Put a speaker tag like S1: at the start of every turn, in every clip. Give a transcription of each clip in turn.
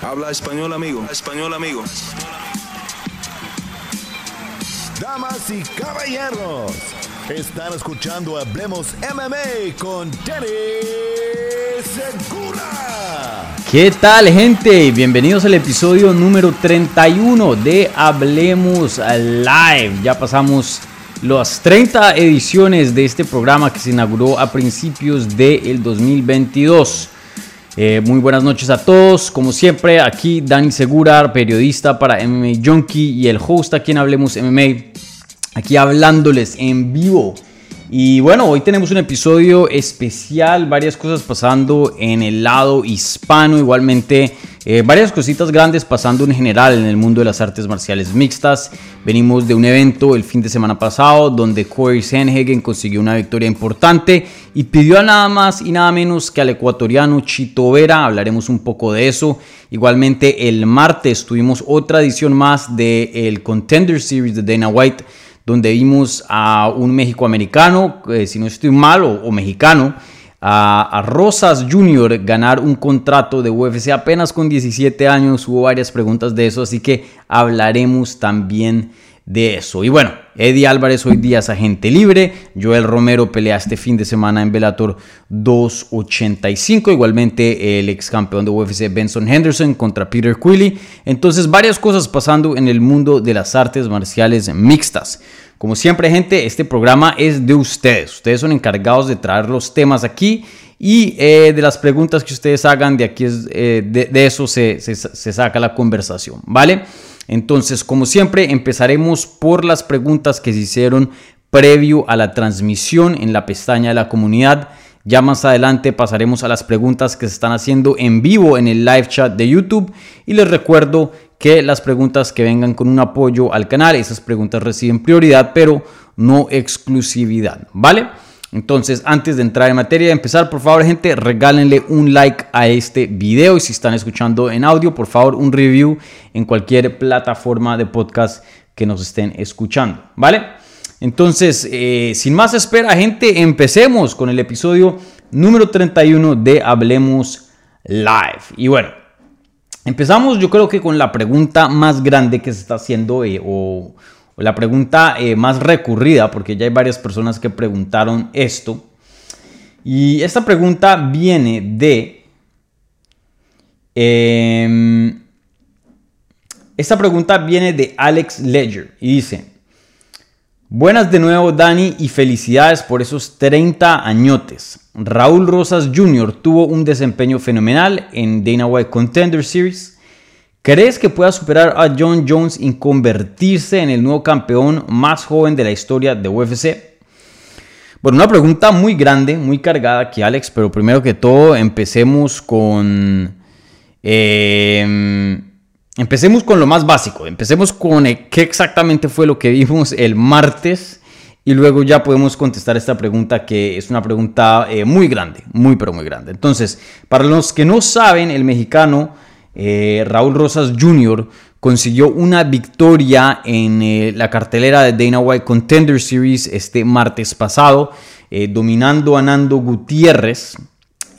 S1: Habla español, amigo. español, amigo. Damas y caballeros, están escuchando Hablemos MMA con Jerry Segura.
S2: ¿Qué tal, gente? Bienvenidos al episodio número 31 de Hablemos Live. Ya pasamos las 30 ediciones de este programa que se inauguró a principios del 2022. Eh, muy buenas noches a todos. Como siempre, aquí Dani Segura, periodista para MMA Junkie y el host a quien hablemos MMA. Aquí hablándoles en vivo y bueno, hoy tenemos un episodio especial, varias cosas pasando en el lado hispano, igualmente eh, varias cositas grandes pasando en general en el mundo de las artes marciales mixtas. Venimos de un evento el fin de semana pasado donde Corey Sanhagen consiguió una victoria importante y pidió a nada más y nada menos que al ecuatoriano Chito Vera, hablaremos un poco de eso. Igualmente el martes tuvimos otra edición más del el Contender Series de Dana White donde vimos a un México-americano, eh, si no estoy mal, o, mexicano, a, a, Rosas Jr. ganar un contrato de UFC apenas con 17 años. Hubo varias preguntas de eso, así que hablaremos también de eso. Y bueno, Eddie Álvarez hoy día es agente libre. Joel Romero pelea este fin de semana en Velator 285. Igualmente el ex campeón de UFC Benson Henderson contra Peter Quilly. Entonces varias cosas pasando en el mundo de las artes marciales mixtas. Como siempre gente, este programa es de ustedes. Ustedes son encargados de traer los temas aquí y eh, de las preguntas que ustedes hagan de aquí, es, eh, de, eso se, se saca la conversación, ¿vale? Entonces, como siempre, empezaremos por las preguntas que se hicieron previo a la transmisión en la pestaña de la comunidad. Ya más adelante pasaremos a las preguntas que se están haciendo en vivo en el live chat de YouTube y les recuerdo que las preguntas que vengan con un apoyo al canal, esas preguntas reciben prioridad, pero no exclusividad, ¿vale? Entonces, antes de entrar en materia y empezar, por favor, gente, regálenle un like a este video. Y si están escuchando en audio, por favor, un review en cualquier plataforma de podcast que nos estén escuchando. ¿Vale? Entonces, eh, sin más espera, gente, empecemos con el episodio número 31 de Hablemos Live. Y bueno, empezamos yo creo que con la pregunta más grande que se está haciendo eh, o la pregunta eh, más recurrida, porque ya hay varias personas que preguntaron esto. Y esta pregunta viene de... Em, esta pregunta viene de Alex Ledger y dice, buenas de nuevo Dani y felicidades por esos 30 añotes. Raúl Rosas Jr. tuvo un desempeño fenomenal en Dana White Contender Series ¿Crees que pueda superar a John Jones y convertirse en el nuevo campeón más joven de la historia de UFC? Bueno, una pregunta muy grande, muy cargada aquí, Alex, pero primero que todo empecemos con... Em, empecemos con lo más básico, empecemos con eh, qué exactamente fue lo que vimos el martes y luego ya podemos contestar esta pregunta que es una pregunta eh, muy grande, muy pero muy grande. Entonces, para los que no saben, el mexicano... Eh, Raúl Rosas Jr. consiguió una victoria en eh, la cartelera de Dana White Contender Series este martes pasado, eh, dominando a Nando Gutiérrez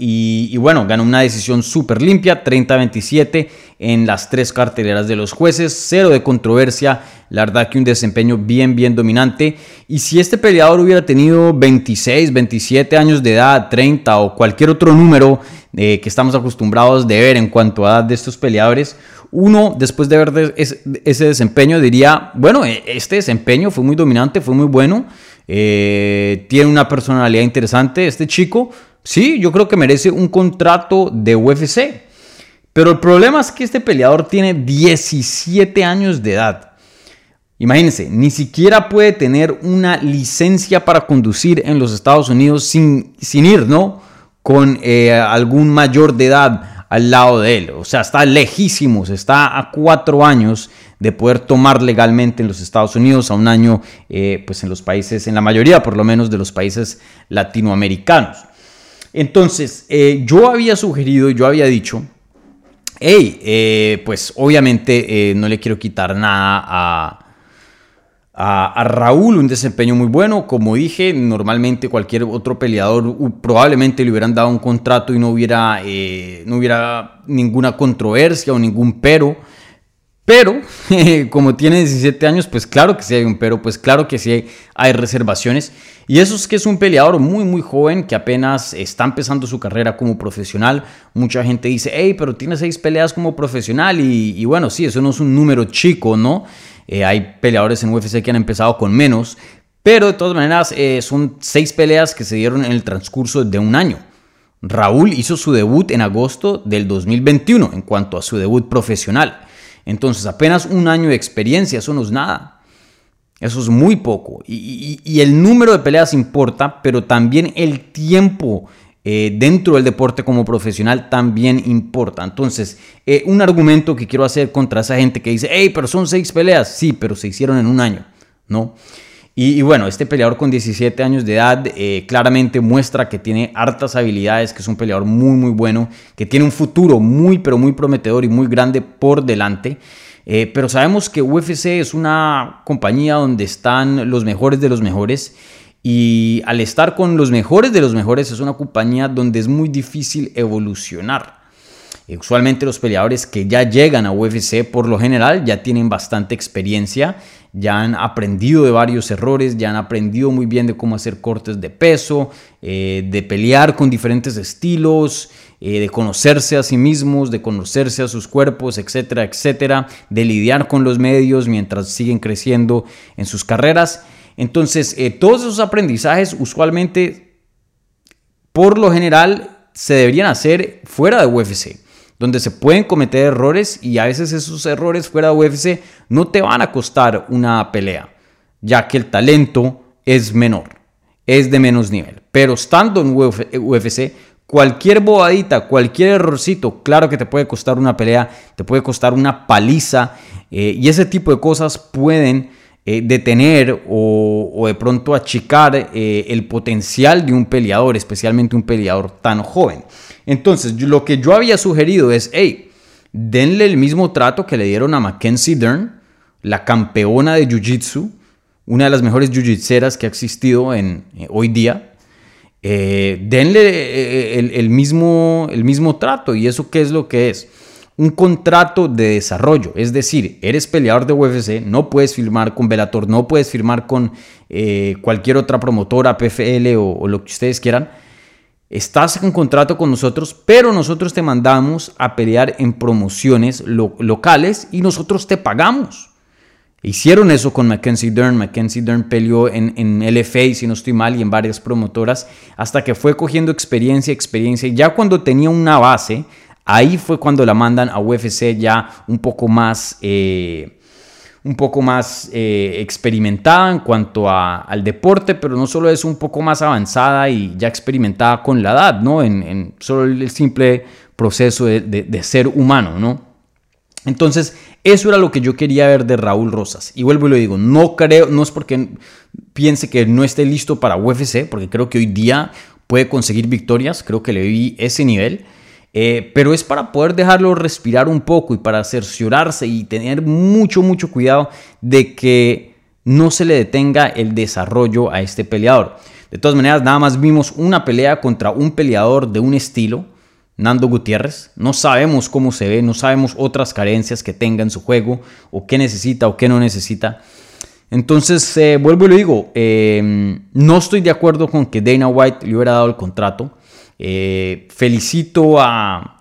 S2: y, bueno, ganó una decisión súper limpia, 30-27 en las tres carteleras de los jueces, cero de controversia, la verdad que un desempeño bien, bien dominante. Y si este peleador hubiera tenido 26, 27 años de edad, 30 o cualquier otro número eh, que estamos acostumbrados de ver en cuanto a edad de estos peleadores, uno después de ver ese desempeño diría, bueno, e, este desempeño fue muy dominante, fue muy bueno, eh, tiene una personalidad interesante este chico, Sí, yo creo que merece un contrato de UFC. Pero el problema es que este peleador tiene 17 años de edad. Imagínense, ni siquiera puede tener una licencia para conducir en los Estados Unidos sin, sin ir, ¿no? Con eh, algún mayor de edad al lado de él. O sea, está lejísimos, está a cuatro años de poder tomar legalmente en los Estados Unidos, a un año, eh, pues en los países, en la mayoría por lo menos de los países latinoamericanos. Entonces, eh, yo había sugerido, yo había dicho, hey, eh, pues obviamente eh, no le quiero quitar nada a, a, Raúl, un desempeño muy bueno. Como dije, normalmente cualquier otro peleador probablemente le hubieran dado un contrato y no hubiera, no hubiera ninguna controversia o ningún pero. Pero, como tiene 17 años, pues claro que sí hay un pero, pues claro que sí hay, reservaciones. Y eso es que es un peleador muy, muy joven que apenas está empezando su carrera como profesional. Mucha gente dice, hey, pero tiene seis peleas como profesional. Y, bueno, sí, eso no es un número chico, ¿no? Eh, hay peleadores en UFC que han empezado con menos. Pero de todas maneras, eh, son seis peleas que se dieron en el transcurso de un año. Raúl hizo su debut en agosto del 2021 en cuanto a su debut profesional. Entonces, apenas un año de experiencia, eso no es nada. Eso es muy poco. Y, el número de peleas importa, pero también el tiempo eh, dentro del deporte como profesional también importa. Entonces, eh, un argumento que quiero hacer contra esa gente que dice, hey, pero son seis peleas. Sí, pero se hicieron en un año, ¿no? Y, bueno, este peleador con 17 años de edad eh, claramente muestra que tiene hartas habilidades, que es un peleador muy muy bueno, que tiene un futuro muy pero muy prometedor y muy grande por delante. Eh, pero sabemos que UFC es una compañía donde están los mejores de los mejores. Y al estar con los mejores de los mejores es una compañía donde es muy difícil evolucionar. Eh, usualmente los peleadores que ya llegan a UFC por lo general ya tienen bastante experiencia, ya han aprendido de varios errores, ya han aprendido muy bien de cómo hacer cortes de peso, eh, de pelear con diferentes estilos, eh, de conocerse a sí mismos, de conocerse a sus cuerpos, etcétera, etcétera, de lidiar con los medios mientras siguen creciendo en sus carreras. Entonces, eh, todos esos aprendizajes usualmente, por lo general, se deberían hacer fuera de UFC donde se pueden cometer errores y a veces esos errores fuera de UFC no te van a costar una pelea, ya que el talento es menor, es de menos nivel. Pero estando en UFC, cualquier bobadita, cualquier errorcito, claro que te puede costar una pelea, te puede costar una paliza eh, y ese tipo de cosas pueden eh, detener o, de pronto achicar eh, el potencial de un peleador, especialmente un peleador tan joven. Entonces, lo que yo había sugerido es, hey, denle el mismo trato que le dieron a Mackenzie Dern, la campeona de Jiu-Jitsu, una de las mejores jiu-jitseras que ha existido en, eh, hoy día. denle el, el, mismo, el mismo trato y eso qué es lo que es un contrato de desarrollo. Es decir, eres peleador de UFC, no puedes firmar con Velator, no puedes firmar con eh, cualquier otra promotora, PFL o, lo que ustedes quieran. Estás en contrato con nosotros, pero nosotros te mandamos a pelear en promociones locales y nosotros te pagamos. Hicieron eso con Mackenzie Dern. Mackenzie Dern peleó en, LFA, si no estoy mal, y en varias promotoras, hasta que fue cogiendo experiencia, experiencia. ya cuando tenía una base, Ahí fue cuando la mandan a UFC ya un poco más... Eh, un poco más eh, experimentada en cuanto a, al deporte, pero no solo es un poco más avanzada y ya experimentada con la edad, ¿no? En, solo el simple proceso de, ser humano, ¿no? Entonces, eso era lo que yo quería ver de Raúl Rosas. Y vuelvo y lo digo, no creo, no es porque piense que no esté listo para UFC, porque creo que hoy día puede conseguir victorias, creo que le vi ese nivel eh, pero es para poder dejarlo respirar un poco y para cerciorarse y tener mucho, mucho cuidado de que no se le detenga el desarrollo a este peleador. De todas maneras, nada más vimos una pelea contra un peleador de un estilo, Nando Gutiérrez. No sabemos cómo se ve, no sabemos otras carencias que tenga en su juego, o qué necesita o qué no necesita. Entonces, eh, vuelvo y lo digo, eh, no estoy de acuerdo con que Dana White le hubiera dado el contrato. Eh, felicito a,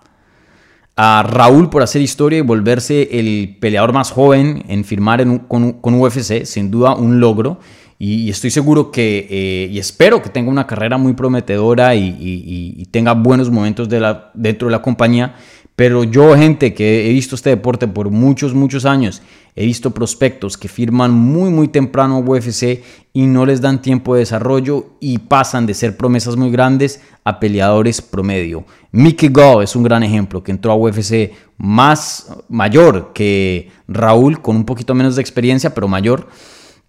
S2: Raúl por hacer historia y volverse el peleador más joven en firmar con, con, UFC, sin duda un logro. Y, estoy seguro que, eh, y espero que tenga una carrera muy prometedora y, tenga buenos momentos dentro de la compañía. Pero yo, gente, que he visto este deporte por muchos, muchos años, he visto prospectos que firman muy, muy temprano a UFC y no les dan tiempo de desarrollo y pasan de ser promesas muy grandes a peleadores promedio. Mickey Gall es un gran ejemplo, que entró a UFC más mayor que Raúl, con un poquito menos de experiencia, pero mayor.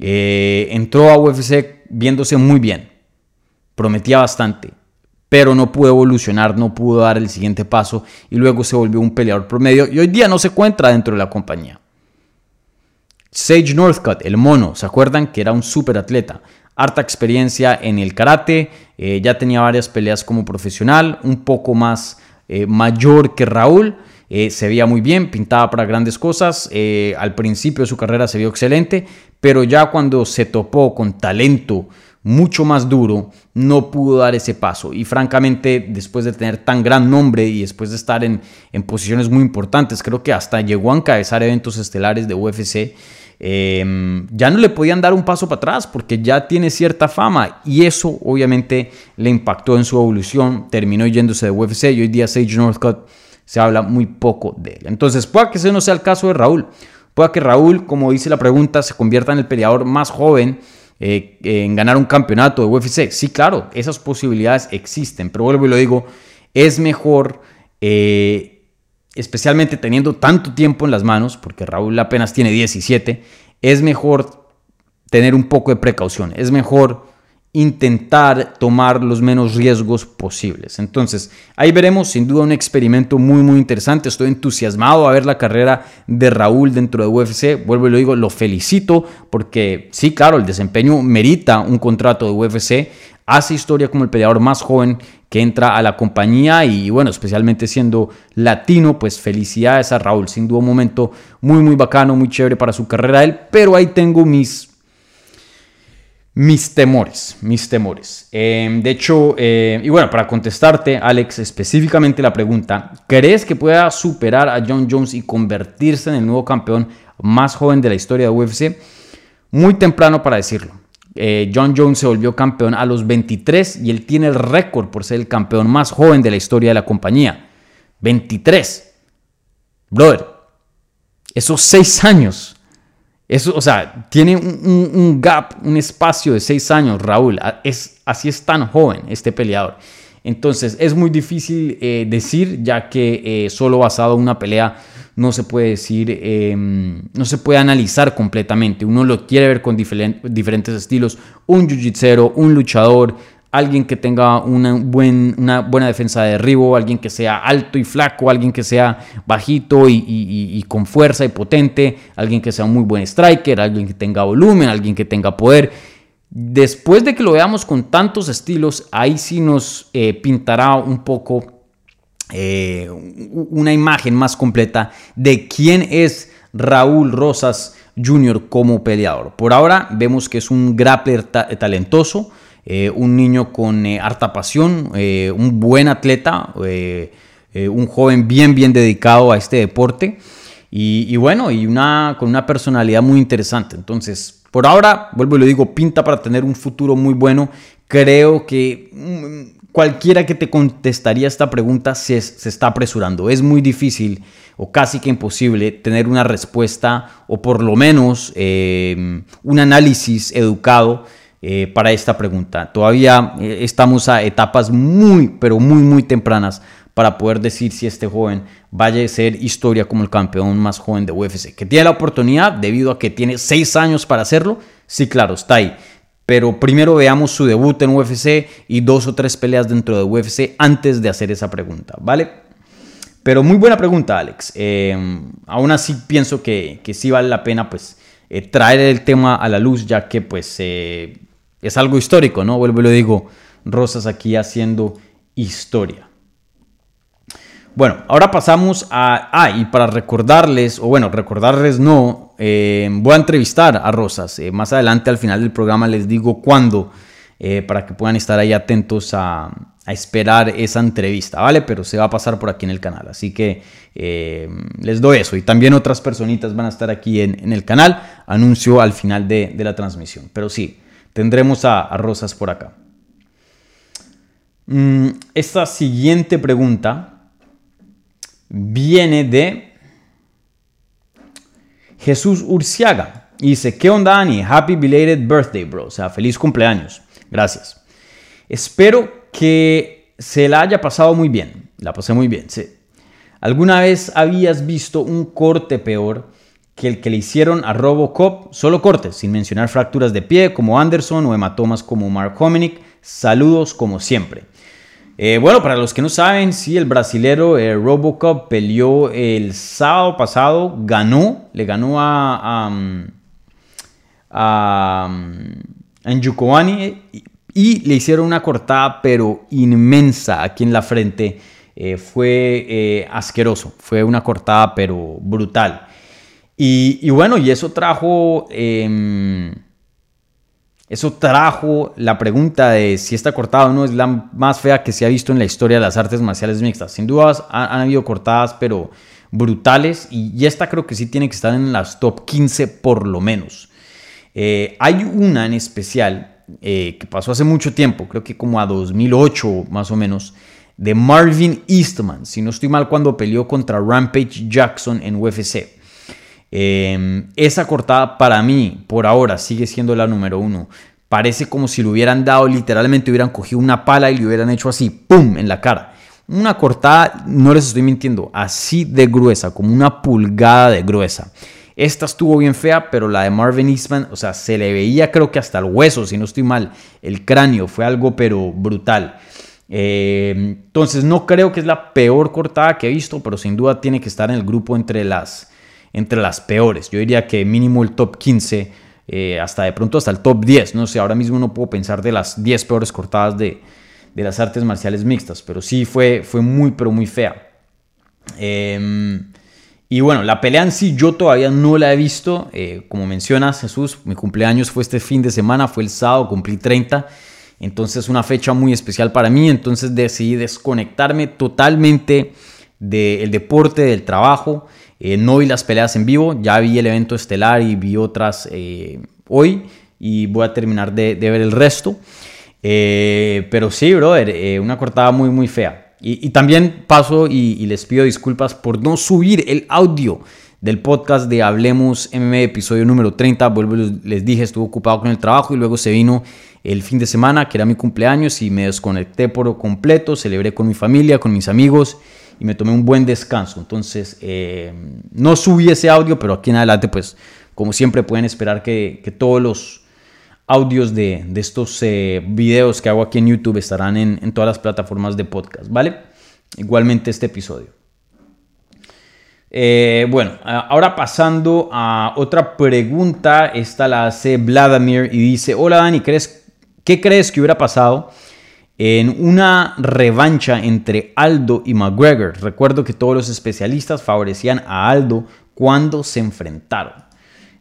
S2: Eh, entró a UFC viéndose muy bien, prometía bastante pero no pudo evolucionar, no pudo dar el siguiente paso y luego se volvió un peleador promedio y hoy día no se encuentra dentro de la compañía. Sage Northcutt, el mono, ¿se acuerdan que era un super atleta? Harta experiencia en el karate, eh, ya tenía varias peleas como profesional, un poco más eh, mayor que Raúl, eh, se veía muy bien, pintaba para grandes cosas, al principio de su carrera se vio excelente, pero ya cuando se topó con talento, mucho más duro, no pudo dar ese paso. Y francamente, después de tener tan gran nombre y después de estar en, posiciones muy importantes, creo que hasta llegó a encabezar eventos estelares de UFC, em, ya no le podían dar un paso para atrás porque ya tiene cierta fama y eso obviamente le impactó en su evolución, terminó yéndose de UFC y hoy día Sage Northcutt se habla muy poco de él. Entonces, pueda que ese no sea el caso de Raúl. Pueda que Raúl, como dice la pregunta, se convierta en el peleador más joven eh, en ganar un campeonato de UFC. Sí, claro, esas posibilidades existen, pero vuelvo y lo digo, es mejor, eh, especialmente teniendo tanto tiempo en las manos, porque Raúl apenas tiene 17, es mejor tener un poco de precaución, es mejor intentar tomar los menos riesgos posibles. Entonces, ahí veremos sin duda un experimento muy muy interesante. Estoy entusiasmado a ver la carrera de Raúl dentro de UFC. Vuelvo y lo digo, lo felicito porque sí, claro, el desempeño merita un contrato de UFC. Hace historia como el peleador más joven que entra a la compañía y bueno, especialmente siendo latino, pues felicidades a Raúl. Sin duda un momento muy muy bacano, muy chévere para su carrera él, pero ahí tengo mis mis temores, mis temores. Em, de hecho, eh, y bueno, para contestarte, Alex, específicamente la pregunta, ¿crees que pueda superar a John Jones y convertirse en el nuevo campeón más joven de la historia de UFC? Muy temprano para decirlo. Eh, John Jones se volvió campeón a los 23 y él tiene el récord por ser el campeón más joven de la historia de la compañía. 23. Brother, esos seis años o sea, tiene un, gap, un espacio de seis años, Raúl. Es, así es tan joven este peleador. Entonces es muy difícil eh, decir, ya que eh, solo basado en una pelea no se puede decir, em, no se puede analizar completamente. Uno lo quiere ver con diferentes estilos, un jiu-jitsu, un luchador, alguien que tenga una, buena defensa de ribo, alguien que sea alto y flaco, alguien que sea bajito y, con fuerza y potente, alguien que sea un muy buen striker, alguien que tenga volumen, alguien que tenga poder. Después de que lo veamos con tantos estilos, ahí sí nos eh, pintará un poco eh, una imagen más completa de quién es Raúl Rosas Jr. como peleador. Por ahora vemos que es un grappler talentoso, eh, un niño con eh, harta pasión, eh, un buen atleta, un joven bien, bien dedicado a este deporte y, bueno, y una, con una personalidad muy interesante. Entonces, por ahora, vuelvo y lo digo, pinta para tener un futuro muy bueno. Creo que mm, cualquiera que te contestaría esta pregunta se, se está apresurando. Es muy difícil o casi que imposible tener una respuesta o por lo menos un análisis educado eh, para esta pregunta. Todavía eh, estamos a etapas muy, pero muy, muy tempranas para poder decir si este joven vaya a ser historia como el campeón más joven de UFC. Que tiene la oportunidad debido a que tiene seis años para hacerlo. Sí, claro, está ahí. Pero primero veamos su debut en UFC y dos o tres peleas dentro de UFC antes de hacer esa pregunta, ¿vale? Pero muy buena pregunta, Alex. Eh, aún así pienso que, sí vale la pena pues traer el tema a la luz, ya que pues es algo histórico, ¿no? Vuelvo y lo digo, Rosas aquí haciendo historia. Bueno, ahora pasamos a... Ah, y para recordarles, o bueno, recordarles no, eh, voy a entrevistar a Rosas. Eh, más adelante al final del programa les digo cuándo, eh, para que puedan estar ahí atentos a, esperar esa entrevista, ¿vale? Pero se va a pasar por aquí en el canal. Así que les doy eso. Y también otras personitas van a estar aquí en, el canal. Anuncio al final de la transmisión. Pero sí, Tendremos a, Rosas por acá. Mm, esta siguiente pregunta viene de Jesús Urciaga. Y dice, ¿qué onda, Ani? Happy belated birthday, bro. O sea, feliz cumpleaños. Gracias. Espero que se la haya pasado muy bien. La pasé muy bien, sí. ¿Alguna vez habías visto un corte peor que el que le hicieron a Robocop, solo cortes, sin mencionar fracturas de pie como Anderson o hematomas como Mark Hominick. Saludos como siempre. Eh, bueno, para los que no saben, sí, el brasilero eh, Robocop peleó el sábado pasado, ganó, le ganó a, a, a, y, le hicieron una cortada pero inmensa aquí en la frente. Eh, fue asqueroso, fue una cortada pero brutal. Y, bueno, y eso trajo... Em, eso trajo la pregunta de si esta cortada o no es la más fea que se ha visto en la historia de las artes marciales mixtas. Sin dudas han, habido cortadas, pero brutales. Y, esta creo que sí tiene que estar en las top 15 por lo menos. Eh, hay una en especial eh, que pasó hace mucho tiempo, creo que como a 2008 más o menos, de Marvin Eastman, si no estoy mal, cuando peleó contra Rampage Jackson en UFC. Em, esa cortada para mí, por ahora, sigue siendo la número uno. Parece como si le hubieran dado, literalmente hubieran cogido una pala y le hubieran hecho así, ¡pum!, en la cara. Una cortada, no les estoy mintiendo, así de gruesa, como una pulgada de gruesa. Esta estuvo bien fea, pero la de Marvin Eastman, o sea, se le veía creo que hasta el hueso, si no estoy mal, el cráneo, fue algo pero brutal. Em, entonces no creo que es la peor cortada que he visto, pero sin duda tiene que estar en el grupo entre las entre las peores. Yo diría que mínimo el top 15, eh, hasta de pronto hasta el top 10. No sé, ahora mismo no puedo pensar de las 10 peores cortadas de, las artes marciales mixtas, pero sí fue, fue muy, pero muy fea. Em, y bueno, la pelea en sí yo todavía no la he visto. Eh, como mencionas, Jesús, mi cumpleaños fue este fin de semana, fue el sábado, cumplí 30. Entonces una fecha muy especial para mí. Entonces decidí desconectarme totalmente del deporte, del trabajo. Eh, no vi las peleas en vivo, ya vi el evento estelar y vi otras eh, hoy y voy a terminar de, ver el resto. Eh, pero sí, brother, una cortada muy, muy fea. Y, también paso y, les pido disculpas por no subir el audio del podcast de Hablemos MM, episodio número 30. Vuelvo, les dije, estuve ocupado con el trabajo y luego se vino el fin de semana, que era mi cumpleaños, y me desconecté por completo. Celebré con mi familia, con mis amigos y me tomé un buen descanso. Entonces, eh, no subí ese audio, pero aquí en adelante, pues, como siempre pueden esperar que, todos los audios de, estos eh, videos que hago aquí en YouTube estarán en, todas las plataformas de podcast, ¿vale? Igualmente este episodio. Eh, bueno, ahora pasando a otra pregunta, esta la hace Vladimir y dice, hola Dani, ¿crees, ¿qué crees que hubiera pasado en una revancha entre Aldo y McGregor. Recuerdo que todos los especialistas favorecían a Aldo cuando se enfrentaron.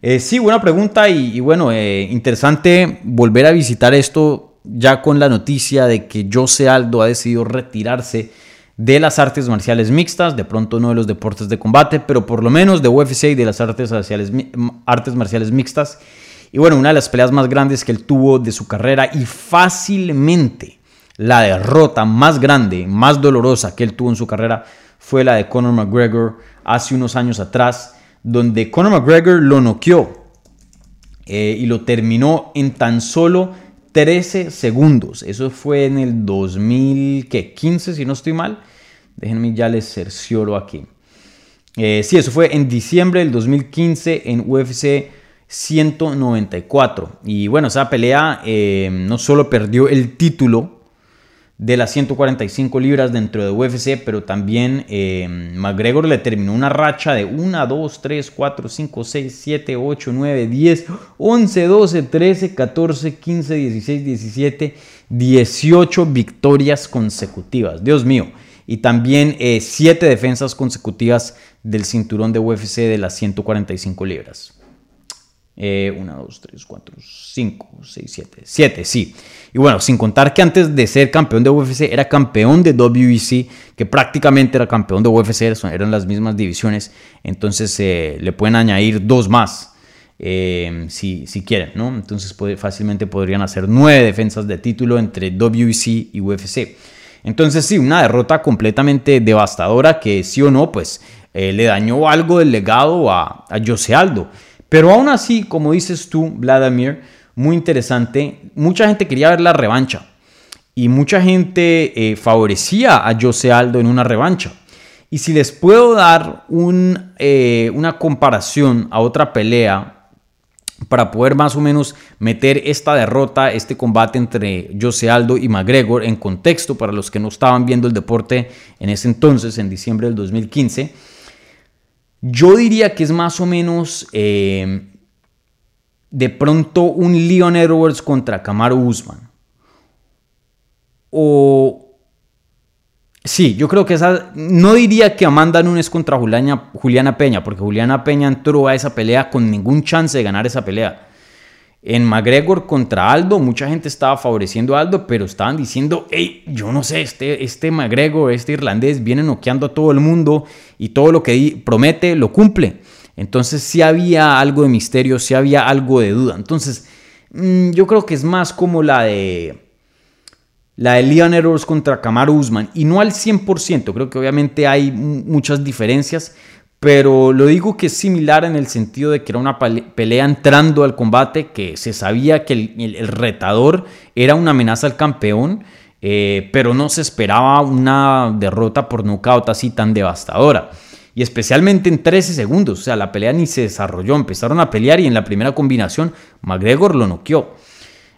S2: Eh, sí, buena pregunta y, bueno, eh, interesante volver a visitar esto ya con la noticia de que Jose Aldo ha decidido retirarse de las artes marciales mixtas, de pronto no de los deportes de combate, pero por lo menos de UFC y de las artes marciales, artes marciales mixtas. Y bueno, una de las peleas más grandes que él tuvo de su carrera y fácilmente la derrota más grande, más dolorosa que él tuvo en su carrera fue la de Conor McGregor hace unos años atrás, donde Conor McGregor lo noqueó eh, y lo terminó en tan solo 13 segundos. Eso fue en el 2015, si no estoy mal. Déjenme ya les cercioro aquí. Eh, sí, eso fue en diciembre del 2015 en UFC 194. Y bueno, esa pelea eh, no solo perdió el título de las 145 libras dentro de UFC, pero también eh, McGregor le terminó una racha de 1, 2, 3, 4, 5, 6, 7, 8, 9, 10, 11, 12, 13, 14, 15, 16, 17, 18 victorias consecutivas. Dios mío. Y también 7 eh, defensas consecutivas del cinturón de UFC de las 145 libras. 1, 2, 3, 4, 5, 6, 7. 7, sí. Y bueno, sin contar que antes de ser campeón de UFC era campeón de WEC, que prácticamente era campeón de UFC, eran las mismas divisiones. Entonces eh, le pueden añadir dos más. Eh, si, quieren, ¿no? Entonces fácilmente podrían hacer nueve defensas de título entre WEC y UFC. Entonces sí, una derrota completamente devastadora que sí o no, pues eh, le dañó algo del legado a, a Jose Aldo. Pero aún así, como dices tú, Vladimir, muy interesante. Mucha gente quería ver la revancha y mucha gente eh, favorecía a Jose Aldo en una revancha. Y si les puedo dar eh, una comparación a otra pelea para poder más o menos meter esta derrota, este combate entre Jose Aldo y McGregor en contexto para los que no estaban viendo el deporte en ese entonces, en diciembre del 2015. Yo diría que es más o menos eh, de pronto un Leon Edwards contra Camaro Usman. O. Sí, yo creo que esa. No diría que Amanda Nunes contra Juliana, Peña, porque Juliana Peña entró a esa pelea con ningún chance de ganar esa pelea. En McGregor contra Aldo, mucha gente estaba favoreciendo a Aldo, pero estaban diciendo, hey, yo no sé, este, este McGregor, este irlandés, viene noqueando a todo el mundo y todo lo que promete lo cumple. Entonces sí había algo de misterio, sí había algo de duda. Entonces mm, yo creo que es más como la de la de Leon Errors contra Kamaru Usman y no al 100%, creo que obviamente hay muchas diferencias, pero lo digo que es similar en el sentido de que era una pelea entrando al combate, que se sabía que el, retador era una amenaza al campeón, eh, pero no se esperaba una derrota por nocaut así tan devastadora. Y especialmente en 13 segundos. O sea, la pelea ni se desarrolló. Empezaron a pelear y en la primera combinación McGregor lo noqueó.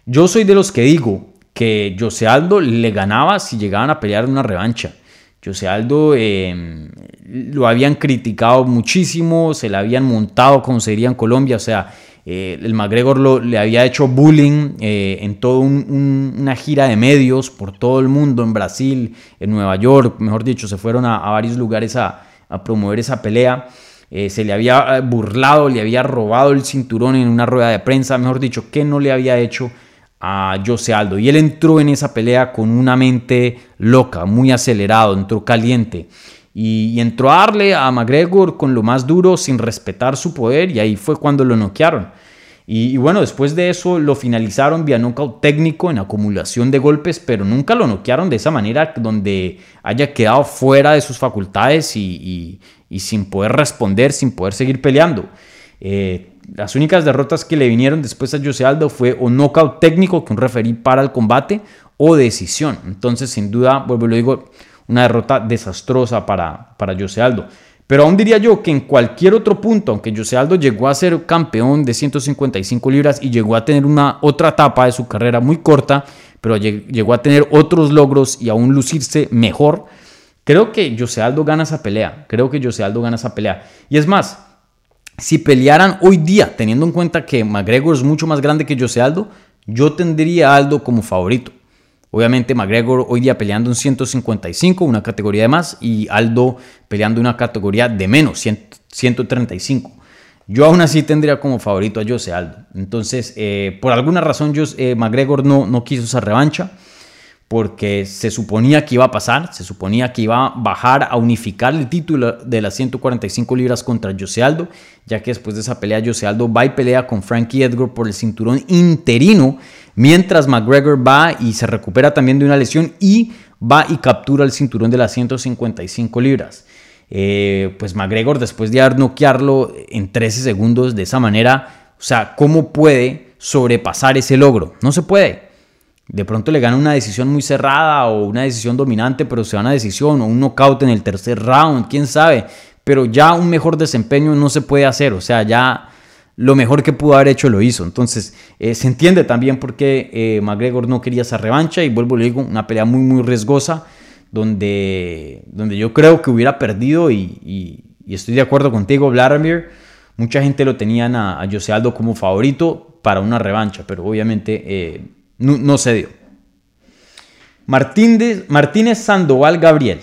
S2: Yo soy de los que digo que Jose Aldo le ganaba si llegaban a pelear una revancha. Jose Aldo em, lo habían criticado muchísimo, se le habían montado como sería en Colombia, o sea, eh, el McGregor lo, le había hecho bullying eh, en toda una gira de medios por todo el mundo, en Brasil, en Nueva York, mejor dicho, se fueron a varios lugares a, a promover esa pelea. Eh, se le había eh, burlado, le había robado el cinturón en una rueda de prensa, mejor dicho, que no le había hecho a Jose Aldo. Y él entró en esa pelea con una mente loca, muy acelerado, entró caliente. Y, y, entró a darle a McGregor con lo más duro, sin respetar su poder, y ahí fue cuando lo noquearon. Y, bueno, después de eso lo finalizaron vía knockout técnico en acumulación de golpes, pero nunca lo noquearon de esa manera donde haya quedado fuera de sus facultades y, sin poder responder, sin poder seguir peleando. Eh, las únicas derrotas que le vinieron después a José Aldo fue o knockout técnico que un referí para el combate o decisión. Entonces, sin duda, vuelvo y lo digo, una derrota desastrosa para, para José Aldo. Pero aún diría yo que en cualquier otro punto, aunque José Aldo llegó a ser campeón de 155 libras y llegó a tener una otra etapa de su carrera muy corta, pero llegó a tener otros logros y aún lucirse mejor, creo que José Aldo gana esa pelea. Creo que José Aldo gana esa pelea. Y es más, si pelearan hoy día, teniendo en cuenta que McGregor es mucho más grande que José Aldo, yo tendría a Aldo como favorito. Obviamente McGregor hoy día peleando un 155, una categoría de más, y Aldo peleando una categoría de menos, 135. Yo aún así tendría como favorito a Jose Aldo. Entonces, eh, por alguna razón, yo, eh, McGregor no, no quiso esa revancha porque se suponía que iba a pasar, se suponía que iba a bajar a unificar el título de las 145 libras contra Jose Aldo, ya que después de esa pelea Jose Aldo va y pelea con Frankie Edgar por el cinturón interino, mientras McGregor va y se recupera también de una lesión y va y captura el cinturón de las 155 libras. Eh, pues McGregor después de noquearlo en 13 segundos de esa manera, o sea, ¿cómo puede sobrepasar ese logro? No se puede de pronto le gana una decisión muy cerrada o una decisión dominante, pero se da una decisión o un knockout en el tercer round, quién sabe. Pero ya un mejor desempeño no se puede hacer, o sea, ya lo mejor que pudo haber hecho lo hizo. Entonces, eh, se entiende también por qué eh, McGregor no quería esa revancha y vuelvo, le digo, una pelea muy, muy riesgosa, donde, donde yo creo que hubiera perdido y, estoy de acuerdo contigo, Vladimir. Mucha gente lo tenían a, Jose Aldo como favorito para una revancha, pero obviamente... Eh, no, se dio. Martínez Sandoval Gabriel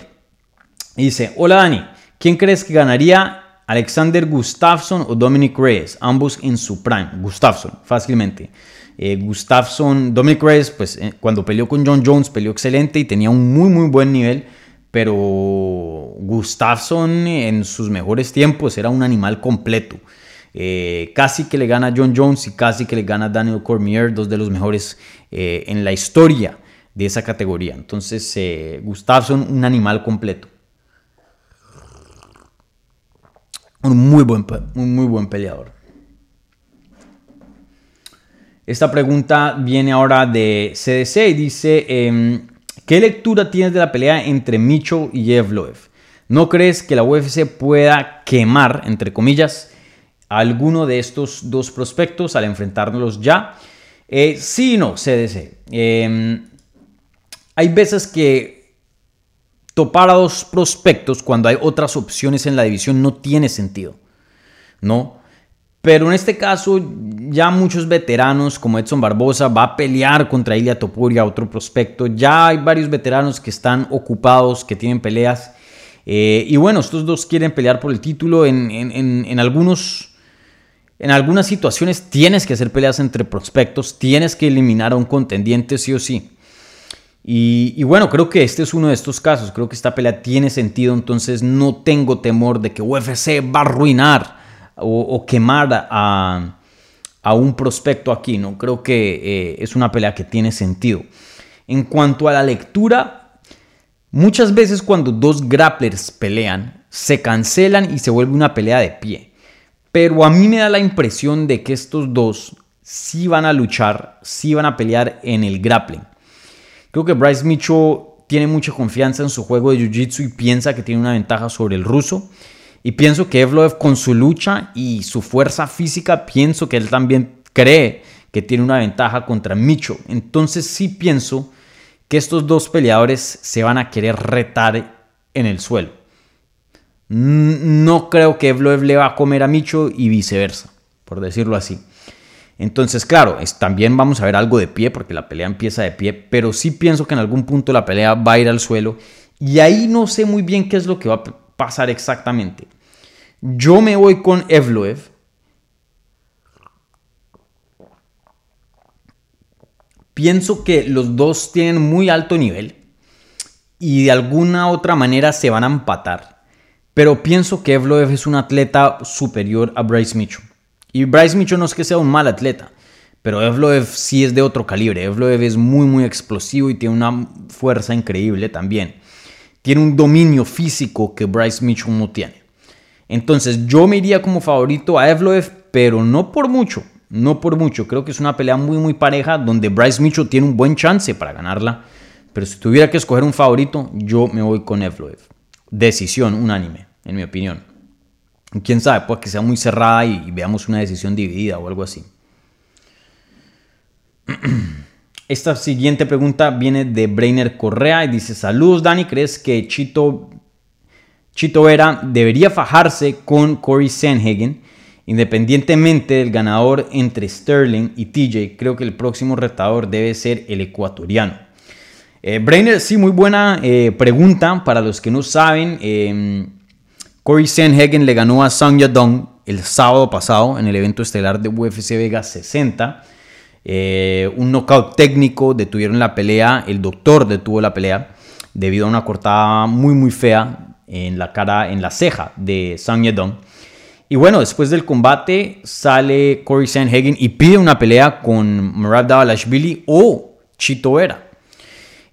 S2: dice, hola Dani, ¿quién crees que ganaría Alexander Gustafsson o Dominic Reyes? Ambos en su prime. Gustafsson, fácilmente. Eh, Gustafsson, Dominic Reyes, pues eh, cuando peleó con John Jones peleó excelente y tenía un muy muy buen nivel, pero Gustafsson en sus mejores tiempos era un animal completo. Eh, casi que le gana a John Jones y casi que le gana Daniel Cormier, dos de los mejores eh, en la historia de esa categoría. Entonces, eh, Gustavo Gustafsson, un animal completo. Un muy buen, un muy buen peleador. Esta pregunta viene ahora de CDC y dice, em, ¿qué lectura tienes de la pelea entre Mitchell y Evloev? ¿No crees que la UFC pueda quemar, entre comillas, alguno de estos dos prospectos al enfrentarlos ya. Eh, no, CDC. Em, hay veces que topar a dos prospectos cuando hay otras opciones en la división no tiene sentido, ¿no? Pero en este caso, ya muchos veteranos como Edson Barbosa va a pelear contra Ilia Topuria, otro prospecto. Ya hay varios veteranos que están ocupados, que tienen peleas. Eh, y bueno, estos dos quieren pelear por el título. en, en algunos en algunas situaciones tienes que hacer peleas entre prospectos, tienes que eliminar a un contendiente sí o sí. Y, bueno, creo que este es uno de estos casos. Creo que esta pelea tiene sentido, entonces no tengo temor de que UFC va a arruinar o, quemar a, un prospecto aquí. No creo que eh, es una pelea que tiene sentido. En cuanto a la lectura, muchas veces cuando dos grapplers pelean, se cancelan y se vuelve una pelea de pie. Pero a mí me da la impresión de que estos dos sí van a luchar, sí van a pelear en el grappling. Creo que Bryce Mitchell tiene mucha confianza en su juego de Jiu-Jitsu y piensa que tiene una ventaja sobre el ruso. Y pienso que Evloev con su lucha y su fuerza física, pienso que él también cree que tiene una ventaja contra Micho. Entonces sí pienso que estos dos peleadores se van a querer retar en el suelo no creo que Evloev le va a comer a Micho y viceversa, por decirlo así. Entonces, claro, también vamos a ver algo de pie, porque la pelea empieza de pie, pero sí pienso que en algún punto la pelea va a ir al suelo. Y ahí no sé muy bien qué es lo que va a pasar exactamente. Yo me voy con Evloev. Pienso que los dos tienen muy alto nivel y de alguna otra manera se van a empatar pero pienso que Evloev es un atleta superior a Bryce Mitchell. Y Bryce Mitchell no es que sea un mal atleta, pero Evloev sí es de otro calibre. Evloev es muy, muy explosivo y tiene una fuerza increíble también. Tiene un dominio físico que Bryce Mitchell no tiene. Entonces yo me iría como favorito a Evloev, pero no por mucho. No por mucho. Creo que es una pelea muy, muy pareja donde Bryce Mitchell tiene un buen chance para ganarla. Pero si tuviera que escoger un favorito, yo me voy con Evloev. Decisión unánime en mi opinión. Quién sabe, pues que sea muy cerrada y, veamos una decisión dividida o algo así. Esta siguiente pregunta viene de Brainer Correa y dice: Saludos, Dani. ¿Crees que Chito, Chito Vera debería fajarse con Corey Sanhagen? Independientemente del ganador entre Sterling y TJ, creo que el próximo retador debe ser el ecuatoriano. Eh, Brainer, sí, muy buena eh, pregunta. Para los que no saben, em, Corey Sanhagen le ganó a Sung Yadong el sábado pasado en el evento estelar de UFC Vegas 60. Eh, un knockout técnico, detuvieron la pelea, el doctor detuvo la pelea debido a una cortada muy muy fea en la cara, en la ceja de Sang Dong. Y bueno, después del combate sale Corey Sanhagen y pide una pelea con Murad Dalashvili o Chito Vera.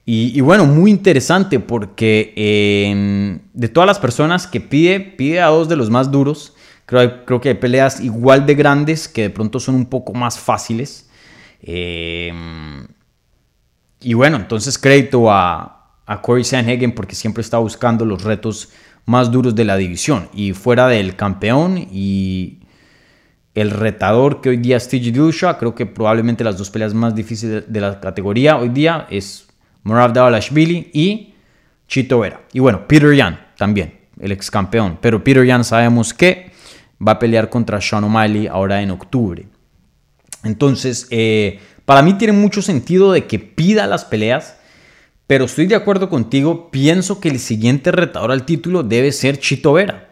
S2: Y, bueno, muy interesante porque em, de todas las personas que pide, pide a dos de los más duros. Creo, que hay peleas igual de grandes que de pronto son un poco más fáciles. Em, y bueno, entonces crédito a, Corey Sanhagen porque siempre está buscando los retos más duros de la división. Y fuera del campeón y el retador que hoy día es T.G. Dusha, creo que probablemente las dos peleas más difíciles de la categoría hoy día es Morav Davalashvili y Chito Vera. Y bueno, Peter Yan también, el ex campeón. Pero Peter Yan sabemos que va a pelear contra Sean O'Malley ahora en octubre. Entonces, eh, para mí tiene mucho sentido de que pida las peleas, pero estoy de acuerdo contigo, pienso que el siguiente retador al título debe ser Chito Vera.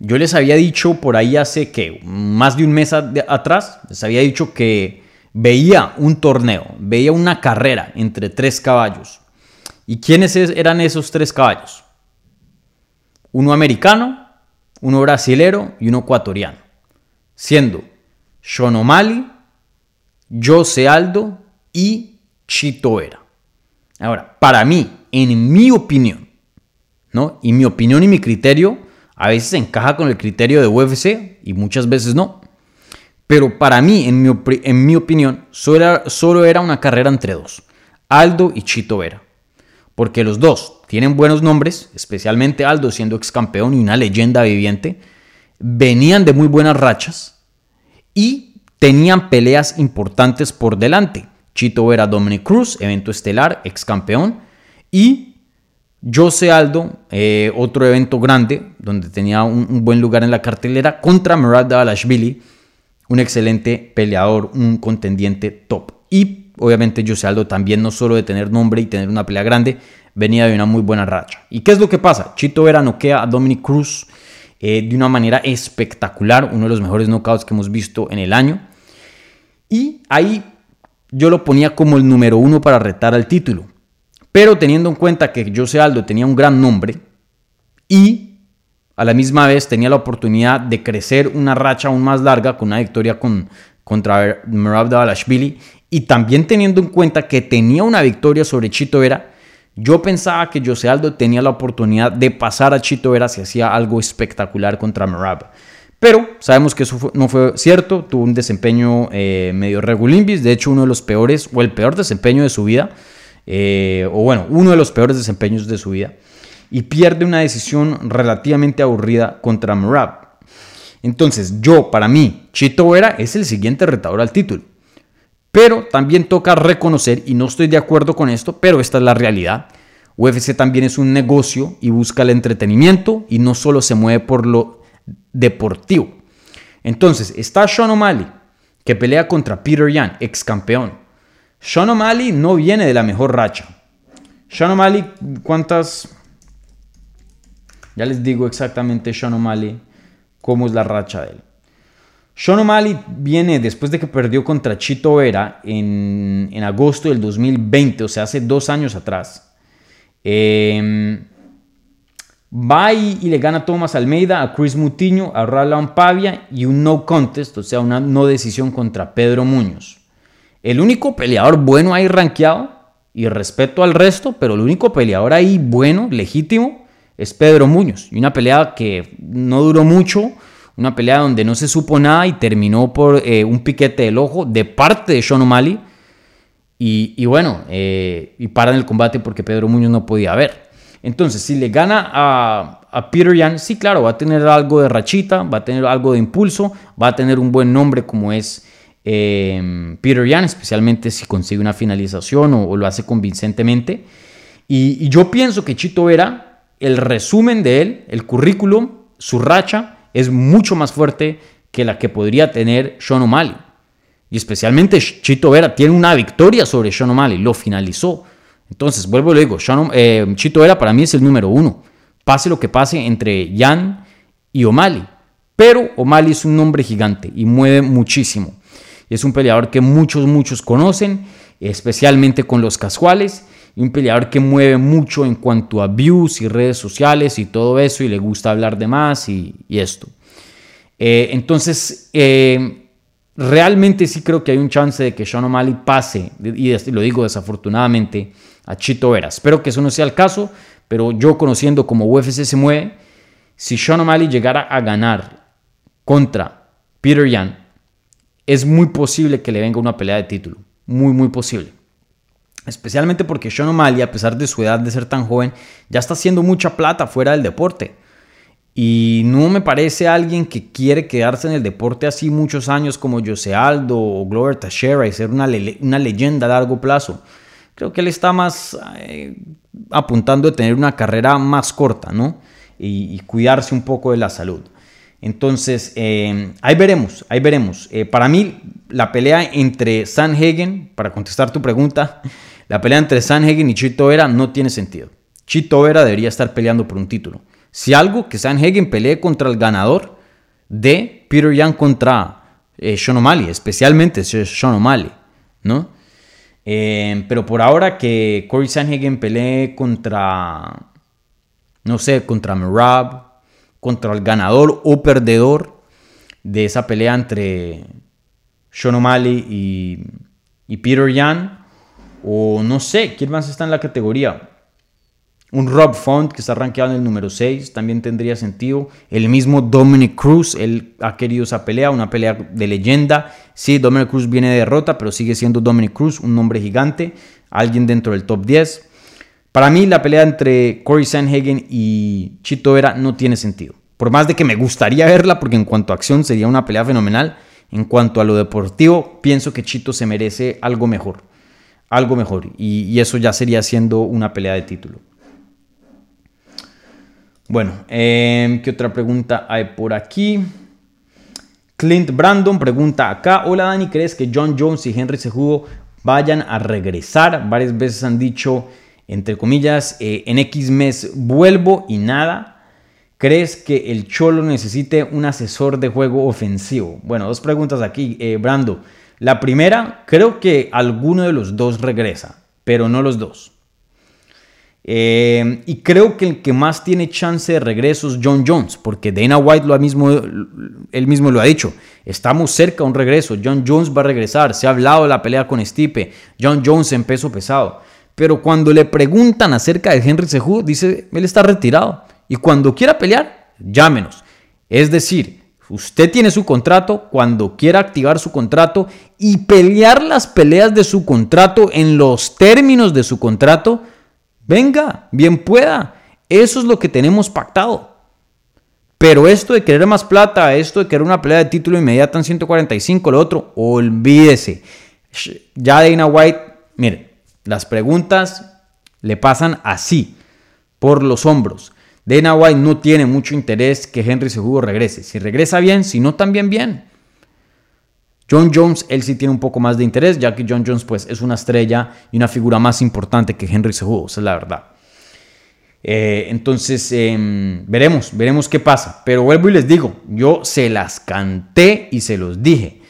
S2: Yo les había dicho por ahí hace que más de un mes atrás, les había dicho que veía un torneo, veía una carrera entre tres caballos. ¿Y quiénes eran esos tres caballos? Uno americano, uno brasilero y uno ecuatoriano, siendo Shonomali, Jose Aldo y Chito Vera. Ahora, para mí, en mi opinión, ¿no? Y mi opinión y mi criterio a veces encaja con el criterio de UFC y muchas veces no. Pero para mí, en mi, opinión, solo era, una carrera entre dos, Aldo y Chito Vera. Porque los dos tienen buenos nombres, especialmente Aldo siendo ex campeón y una leyenda viviente, venían de muy buenas rachas y tenían peleas importantes por delante. Chito Vera, Dominic Cruz, evento estelar, ex campeón, y Jose Aldo, eh, otro evento grande donde tenía un, buen lugar en la cartelera, contra Murad Dalashvili un excelente peleador, un contendiente top. Y obviamente José Aldo también no solo de tener nombre y tener una pelea grande, venía de una muy buena racha. ¿Y qué es lo que pasa? Chito Vera noquea a Dominic Cruz eh, de una manera espectacular, uno de los mejores knockouts que hemos visto en el año. Y ahí yo lo ponía como el número uno para retar al título. Pero teniendo en cuenta que José Aldo tenía un gran nombre y a la misma vez tenía la oportunidad de crecer una racha aún más larga con una victoria contra Merab Dalashvili y también teniendo en cuenta que tenía una victoria sobre Chito Vera, yo pensaba que José Aldo tenía la oportunidad de pasar a Chito Vera si hacía algo espectacular contra Merab. Pero sabemos que eso no fue cierto, tuvo un desempeño eh, medio regulimbis, de hecho uno de los peores o el peor desempeño de su vida, eh, o bueno, uno de los peores desempeños de su vida y pierde una decisión relativamente aburrida contra Murat. Entonces, yo, para mí, Chito Vera es el siguiente retador al título. Pero también toca reconocer, y no estoy de acuerdo con esto, pero esta es la realidad. UFC también es un negocio y busca el entretenimiento y no solo se mueve por lo deportivo. Entonces, está Sean O'Malley, que pelea contra Peter Yan, ex campeón. Sean O'Malley no viene de la mejor racha. Sean O'Malley, ¿cuántas ya les digo exactamente Sean O'Malley cómo es la racha de él. Sean O'Malley viene después de que perdió contra Chito Vera en, agosto del 2020, o sea, hace dos años atrás. Em, va y, le gana a Thomas Almeida, a Chris Mutiño, a Ralph Pavia y un no contest, o sea, una no decisión contra Pedro Muñoz. El único peleador bueno ahí rankeado, y respeto al resto, pero el único peleador ahí bueno, legítimo, es Pedro Muñoz. Y una pelea que no duró mucho, una pelea donde no se supo nada y terminó por eh, un piquete del ojo de parte de Sean O'Malley. Y, y bueno, Y eh, y paran el combate porque Pedro Muñoz no podía ver. Entonces, si le gana a, Peter Yan, sí, claro, va a tener algo de rachita, va a tener algo de impulso, va a tener un buen nombre como es eh, Peter Yan, especialmente si consigue una finalización o, lo hace convincentemente. Y, y, yo pienso que Chito Vera el resumen de él, el currículum, su racha, es mucho más fuerte que la que podría tener Sean O'Malley. Y especialmente Chito Vera tiene una victoria sobre Sean O'Malley, lo finalizó. Entonces, vuelvo y le digo, eh, Chito Vera para mí es el número uno. Pase lo que pase entre Jan y O'Malley. Pero O'Malley es un nombre gigante y mueve muchísimo. Es un peleador que muchos, muchos conocen, especialmente con los casuales un peleador que mueve mucho en cuanto a views y redes sociales y todo eso, y le gusta hablar de más y, esto. Eh, entonces, eh, realmente sí creo que hay un chance de que Sean O'Malley pase, y lo digo desafortunadamente, a Chito Vera. Espero que eso no sea el caso, pero yo conociendo cómo UFC se mueve, si Sean O'Malley llegara a ganar contra Peter Yan, es muy posible que le venga una pelea de título. Muy, muy posible. Especialmente porque Sean O'Malley, a pesar de su edad de ser tan joven, ya está haciendo mucha plata fuera del deporte. Y no me parece alguien que quiere quedarse en el deporte así muchos años como Jose Aldo o Glover Teixeira y ser una, una leyenda a largo plazo. Creo que él está más eh, apuntando a tener una carrera más corta, ¿no? Y, cuidarse un poco de la salud. Entonces, eh, ahí veremos, ahí veremos. Eh, para mí, la pelea entre San hegen para contestar tu pregunta, la pelea entre Sanhagen y Chito Vera no tiene sentido. Chito Vera debería estar peleando por un título. Si algo, que Sanhagen pelee contra el ganador de Peter Young contra eh, Sean O'Malley, especialmente Sean O'Malley, ¿no? Eh, pero por ahora que Corey Sanhagen pelee contra, no sé, contra Merab, contra el ganador o perdedor de esa pelea entre Sean O'Malley y, y Peter Young, o no sé, ¿quién más está en la categoría? Un Rob Font que está rankeado en el número 6 también tendría sentido. El mismo Dominic Cruz, él ha querido esa pelea, una pelea de leyenda. Sí, Dominic Cruz viene de derrota, pero sigue siendo Dominic Cruz, un nombre gigante, alguien dentro del top 10. Para mí la pelea entre Corey Sanhagen y Chito Vera no tiene sentido. Por más de que me gustaría verla, porque en cuanto a acción sería una pelea fenomenal, en cuanto a lo deportivo, pienso que Chito se merece algo mejor algo mejor. Y, eso ya sería siendo una pelea de título. Bueno, em, ¿qué otra pregunta hay por aquí? Clint Brandon pregunta acá, hola Dani, ¿crees que John Jones y Henry Sejudo vayan a regresar? Varias veces han dicho, entre comillas, eh, en X mes vuelvo y nada. ¿Crees que el Cholo necesite un asesor de juego ofensivo? Bueno, dos preguntas aquí, eh, Brando. La primera, creo que alguno de los dos regresa, pero no los dos. Eh, y creo que el que más tiene chance de regreso es John Jones, porque Dana White lo mismo, él mismo lo ha dicho. Estamos cerca de un regreso. John Jones va a regresar. Se ha hablado de la pelea con Stipe. John Jones en peso pesado. Pero cuando le preguntan acerca de Henry Sehu, dice, él está retirado. Y cuando quiera pelear, llámenos. Es decir, Usted tiene su contrato cuando quiera activar su contrato y pelear las peleas de su contrato en los términos de su contrato. Venga, bien pueda. Eso es lo que tenemos pactado. Pero esto de querer más plata, esto de querer una pelea de título inmediata en 145, lo otro, olvídese. Ya Dana White, mire, las preguntas le pasan así, por los hombros. Dana White no tiene mucho interés que Henry Sejudo regrese. Si regresa bien, si no, también bien. John Jones, él sí tiene un poco más de interés, ya que John Jones pues es una estrella y una figura más importante que Henry Sejudo, esa es la verdad. Eh, entonces, em, veremos, veremos qué pasa. Pero vuelvo y les digo, yo se las canté y se los dije.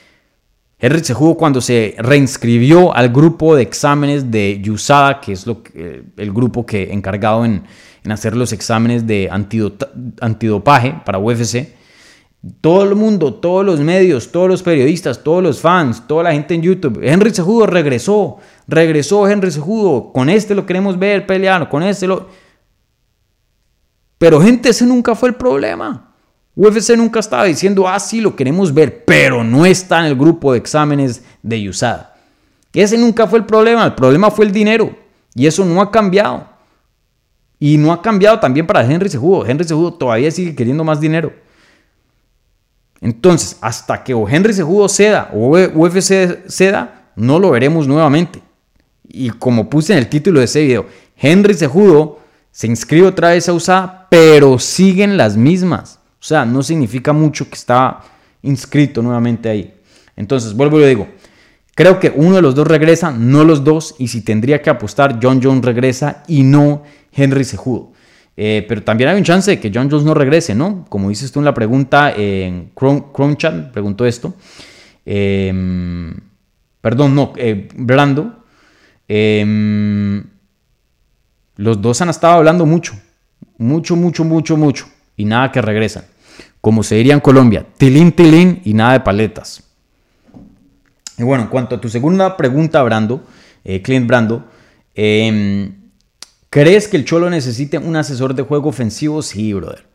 S2: Henry Sejudo cuando se reinscribió al grupo de exámenes de USADA, que es lo el grupo que encargado en, en hacer los exámenes de antidopaje para UFC. Todo el mundo, todos los medios, todos los periodistas, todos los fans, toda la gente en YouTube. Henry Sejudo regresó, regresó Henry Sejudo. Con este lo queremos ver pelear, con este lo... Pero gente, ese nunca fue el problema. UFC nunca estaba diciendo, ah, sí, lo queremos ver, pero no está en el grupo de exámenes de USADA. Ese nunca fue el problema, el problema fue el dinero. Y eso no ha cambiado. Y no ha cambiado también para Henry Sejudo. Henry Sejudo todavía sigue queriendo más dinero. Entonces, hasta que o Henry Sejudo ceda o UFC e, ceda, no lo veremos nuevamente. Y como puse en el título de ese video, Henry Sejudo se inscribe otra vez a USA, pero siguen las mismas. O sea, no significa mucho que está inscrito nuevamente ahí. Entonces, vuelvo y le digo, creo que uno de los dos regresa, no los dos, y si tendría que apostar, John John regresa y no Henry se Eh, pero también hay un chance de que John Jones no regrese, ¿no? Como dices tú en la pregunta, en Chrome Cronchan preguntó esto. Em, perdón, no, eh, Brando em, los dos han estado hablando mucho, mucho, mucho, mucho, mucho, y nada que regresan. Como se diría en Colombia, tilín, tilín y nada de paletas. Y bueno, en cuanto a tu segunda pregunta, Brando, eh, Clint Brando, em, ¿Crees que el Cholo necesite un asesor de juego ofensivo? Sí, brother.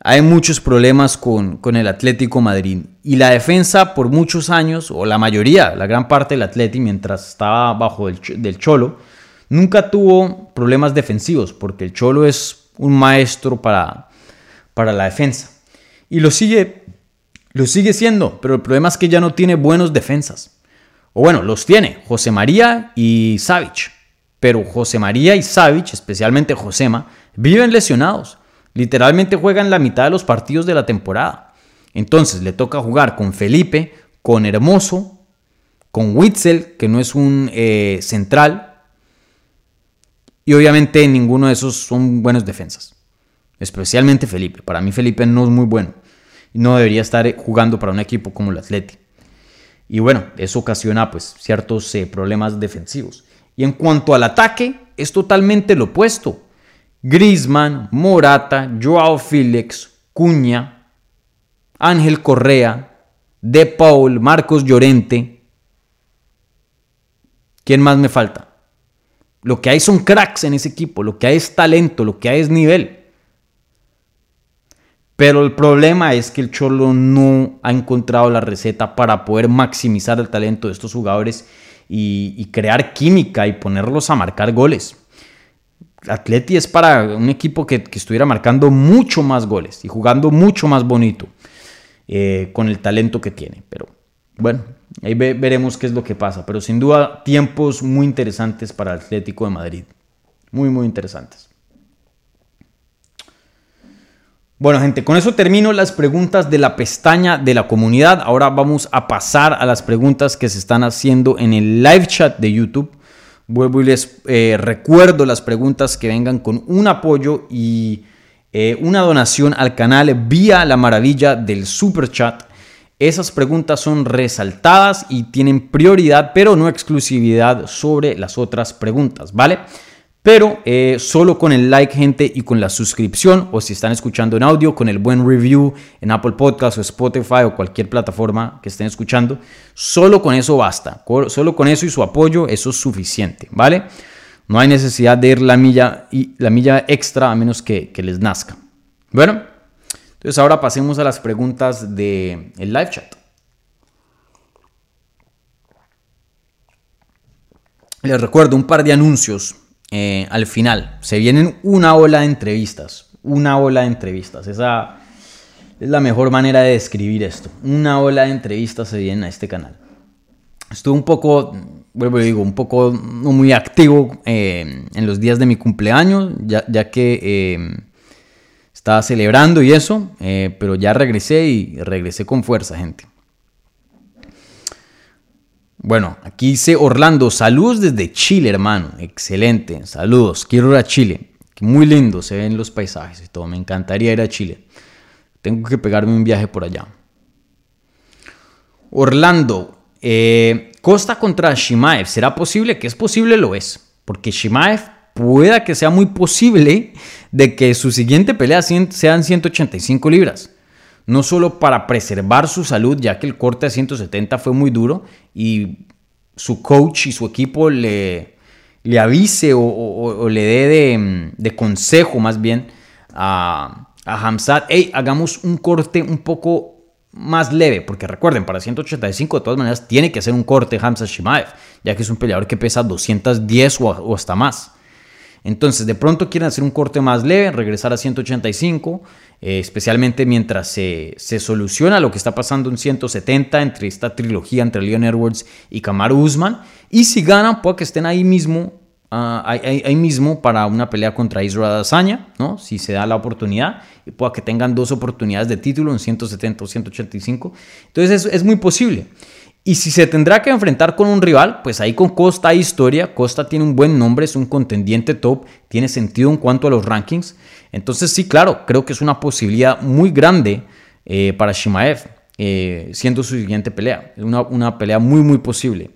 S2: Hay muchos problemas con, el Atlético Madrid. Y la defensa por muchos años, o la mayoría, la gran parte del Atlético, mientras estaba bajo el, del Cholo, nunca tuvo problemas defensivos, porque el Cholo es un maestro para, para la defensa. Y lo sigue, lo sigue siendo, pero el problema es que ya no tiene buenos defensas. O bueno, los tiene, José María y Savich. Pero José María y Savich, especialmente Josema, viven lesionados. Literalmente juegan la mitad de los partidos de la temporada. Entonces le toca jugar con Felipe, con Hermoso, con Witzel, que no es un eh, central. Y obviamente ninguno de esos son buenos defensas. Especialmente Felipe. Para mí Felipe no es muy bueno. No debería estar eh, jugando para un equipo como el Atleti. Y bueno, eso ocasiona pues ciertos eh, problemas defensivos. Y en cuanto al ataque, es totalmente lo opuesto. Grisman, Morata, Joao Felix, Cuña, Ángel Correa, De Paul, Marcos Llorente. ¿Quién más me falta? Lo que hay son cracks en ese equipo, lo que hay es talento, lo que hay es nivel. Pero el problema es que el Cholo no ha encontrado la receta para poder maximizar el talento de estos jugadores y, crear química y ponerlos a marcar goles. Atleti es para un equipo que, estuviera marcando mucho más goles y jugando mucho más bonito eh, con el talento que tiene. Pero bueno, ahí veremos qué es lo que pasa. Pero sin duda, tiempos muy interesantes para el Atlético de Madrid. Muy, muy interesantes. Bueno gente, con eso termino las preguntas de la pestaña de la comunidad. Ahora vamos a pasar a las preguntas que se están haciendo en el live chat de YouTube. Vuelvo y les eh, recuerdo las preguntas que vengan con un apoyo y eh, una donación al canal vía la maravilla del super chat. Esas preguntas son resaltadas y tienen prioridad, pero no exclusividad sobre las otras preguntas, ¿vale? pero eh, solo con el like, gente, y con la suscripción, o si están escuchando en audio, con el buen review en Apple Podcast o Spotify o cualquier plataforma que estén escuchando, solo con eso basta, solo con eso y su apoyo, eso es suficiente, ¿vale? No hay necesidad de ir la milla, y, la milla extra a menos que, les nazca. Bueno, entonces ahora pasemos a las preguntas del el live chat. Les recuerdo un par de anuncios eh, al final. Se vienen una ola de entrevistas. Una ola de entrevistas. Esa es la mejor manera de describir esto. Una ola de entrevistas se vienen a este canal. Estuve un poco, vuelvo y digo, un poco no muy activo eh, en los días de mi cumpleaños, ya, que eh, estaba celebrando y eso, pero ya regresé y regresé con fuerza, gente. Bueno, aquí dice Orlando, saludos desde Chile, hermano. Excelente, saludos. Quiero ir a Chile. Muy lindo, se ven los paisajes y todo. Me encantaría ir a Chile. Tengo que pegarme un viaje por allá. Orlando, eh, Costa contra Shimaev, ¿será posible? Que es posible, lo es. Porque Shimaev pueda que sea muy posible de que su siguiente pelea sean 185 libras no solo para preservar su salud, ya que el corte a 170 fue muy duro y su coach y su equipo le, le avise o, le dé mm, de, consejo más bien a, a Hamzat, hey, hagamos un corte un poco más leve, porque recuerden, para 185 de todas maneras tiene que hacer un corte Hamza Shimaev, ya que es un peleador que pesa 210 o hasta más. Entonces, de pronto quieren hacer un corte más leve, regresar a 185 eh, especialmente mientras se, soluciona lo que está pasando en 170 entre esta trilogía entre Leon Edwards y Kamaru Usman. Y si ganan, puede que estén ahí mismo, ah, ahí, mismo para una pelea contra Israel Adesanya, ¿no? si se da la oportunidad, y pueda que tengan dos oportunidades de título en 170 o 185. Entonces es muy posible. Y si se tendrá que enfrentar con un rival, pues ahí con Costa hay historia. Costa tiene un buen nombre, es un contendiente top, tiene sentido en cuanto a los rankings. Entonces sí, claro, creo que es una posibilidad muy grande eh, para Shimaev, eh, siendo su siguiente pelea. Una, una pelea muy, muy posible.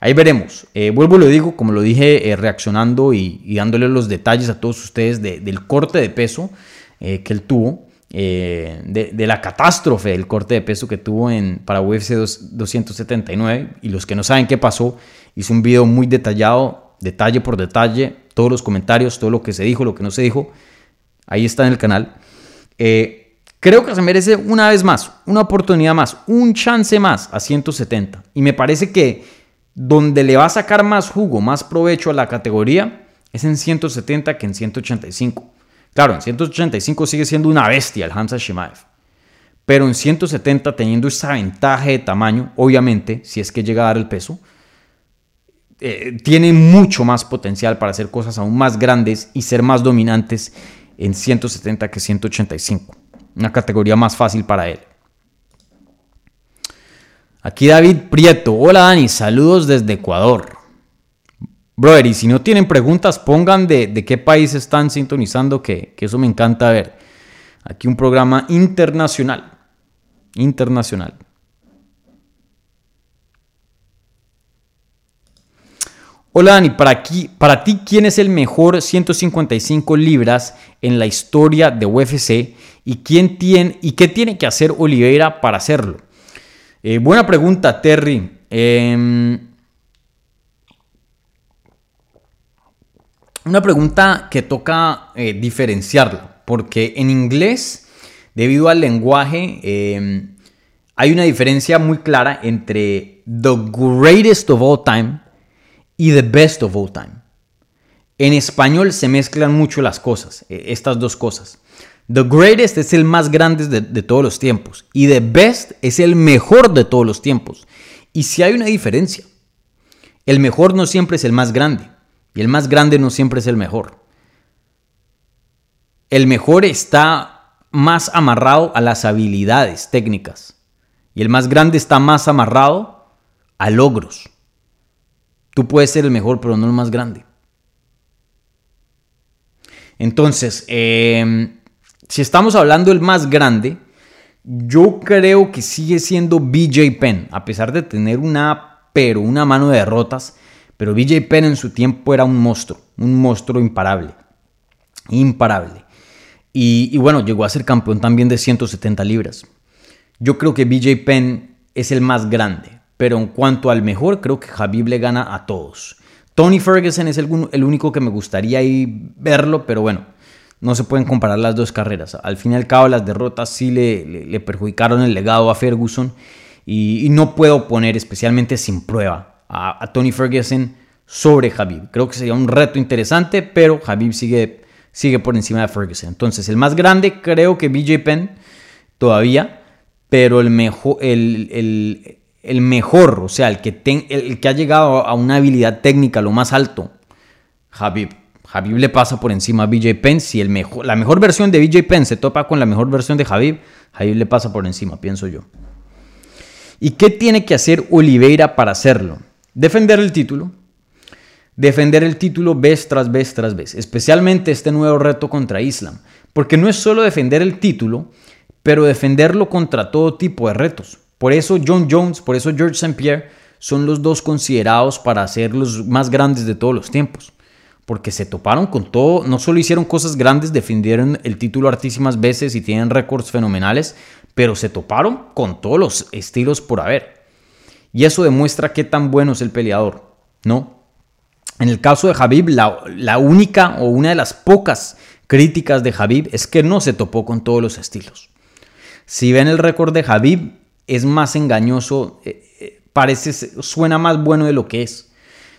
S2: Ahí veremos. Eh, vuelvo y lo digo, como lo dije, reaccionando y, dándole los detalles a todos ustedes del corte de peso que él tuvo. Eh, de, la catástrofe del corte de peso que tuvo en, para UFC 279. Y los que no saben qué pasó, hizo un video muy detallado, detalle por detalle, todos los comentarios, todo lo que se dijo, lo que no se dijo. Ahí está en el canal. Eh, creo que se merece una vez más, una oportunidad más, un chance más a 170. Y me parece que donde le va a sacar más jugo, más provecho a la categoría, es en 170 que en 185. Claro, en 185 sigue siendo una bestia el Hamza Shimaev. Pero en 170, teniendo esa ventaja de tamaño, obviamente, si es que llega a dar el peso, eh, tiene mucho más potencial para hacer cosas aún más grandes y ser más dominantes en 170 que 185. Una categoría más fácil para él. Aquí David Prieto. Hola Dani, saludos desde Ecuador. Brother, y si no tienen preguntas, pongan de, qué país están sintonizando, que, eso me encanta ver. Aquí un programa internacional. Internacional. Hola Dani, para, aquí, para ti, ¿quién es el mejor 155 libras en la historia de UFC y, quién tiene, y qué tiene que hacer Oliveira para hacerlo? Eh, buena pregunta, Terry. Em, Una pregunta que toca eh, diferenciarlo, porque en inglés, debido al lenguaje, em, hay una diferencia muy clara entre the greatest of all time y the best of all time. En español se mezclan mucho las cosas, eh, estas dos cosas. The greatest es el más grande de, de, todos los tiempos y the best es el mejor de todos los tiempos. Y si hay una diferencia, el mejor no siempre es el más grande. Y el más grande no siempre es el mejor. El mejor está más amarrado a las habilidades técnicas. Y el más grande está más amarrado a logros. Tú puedes ser el mejor, pero no el más grande. Entonces, em, si estamos hablando del más grande, yo creo que sigue siendo BJ Penn, a pesar de tener una, pero una mano de derrotas, pero BJ Penn en su tiempo era un monstruo, un monstruo imparable, imparable. Y, bueno, llegó a ser campeón también de 170 libras. Yo creo que BJ Penn es el más grande, pero en cuanto al mejor, creo que Javier le gana a todos. Tony Ferguson es el, único que me gustaría verlo, pero bueno, no se pueden comparar las dos carreras. Al fin y al cabo, las derrotas sí le, perjudicaron el legado a Ferguson y, no puedo poner, especialmente sin prueba, a, Tony Ferguson sobre Habib. Creo que sería un reto interesante, pero Habib sigue, sigue por encima de Ferguson. Entonces, el más grande creo que BJ Penn todavía, pero el mejor, el, mejor o sea, el que, el que ha llegado a una habilidad técnica lo más alto, Habib. Habib le pasa por encima a BJ Penn. Si el mejor, la mejor versión de BJ Penn se topa con la mejor versión de Habib, Habib le pasa por encima, pienso yo. ¿Y qué tiene que hacer Oliveira para hacerlo? defender el título, defender el título vez tras vez tras vez, especialmente este nuevo reto contra Islam, porque no es solo defender el título, pero defenderlo contra todo tipo de retos. Por eso John Jones, por eso George St. Pierre son los dos considerados para ser los más grandes de todos los tiempos, porque se toparon con todo, no solo hicieron cosas grandes, defendieron el título hartísimas veces y tienen récords fenomenales, pero se toparon con todos los estilos por haber. Y eso demuestra qué tan bueno es el peleador, ¿no? En el caso de Habib, la, única o una de las pocas críticas de Habib es que no se topó con todos los estilos. Si ven el récord de Habib, es más engañoso, eh, eh, parece, suena más bueno de lo que es.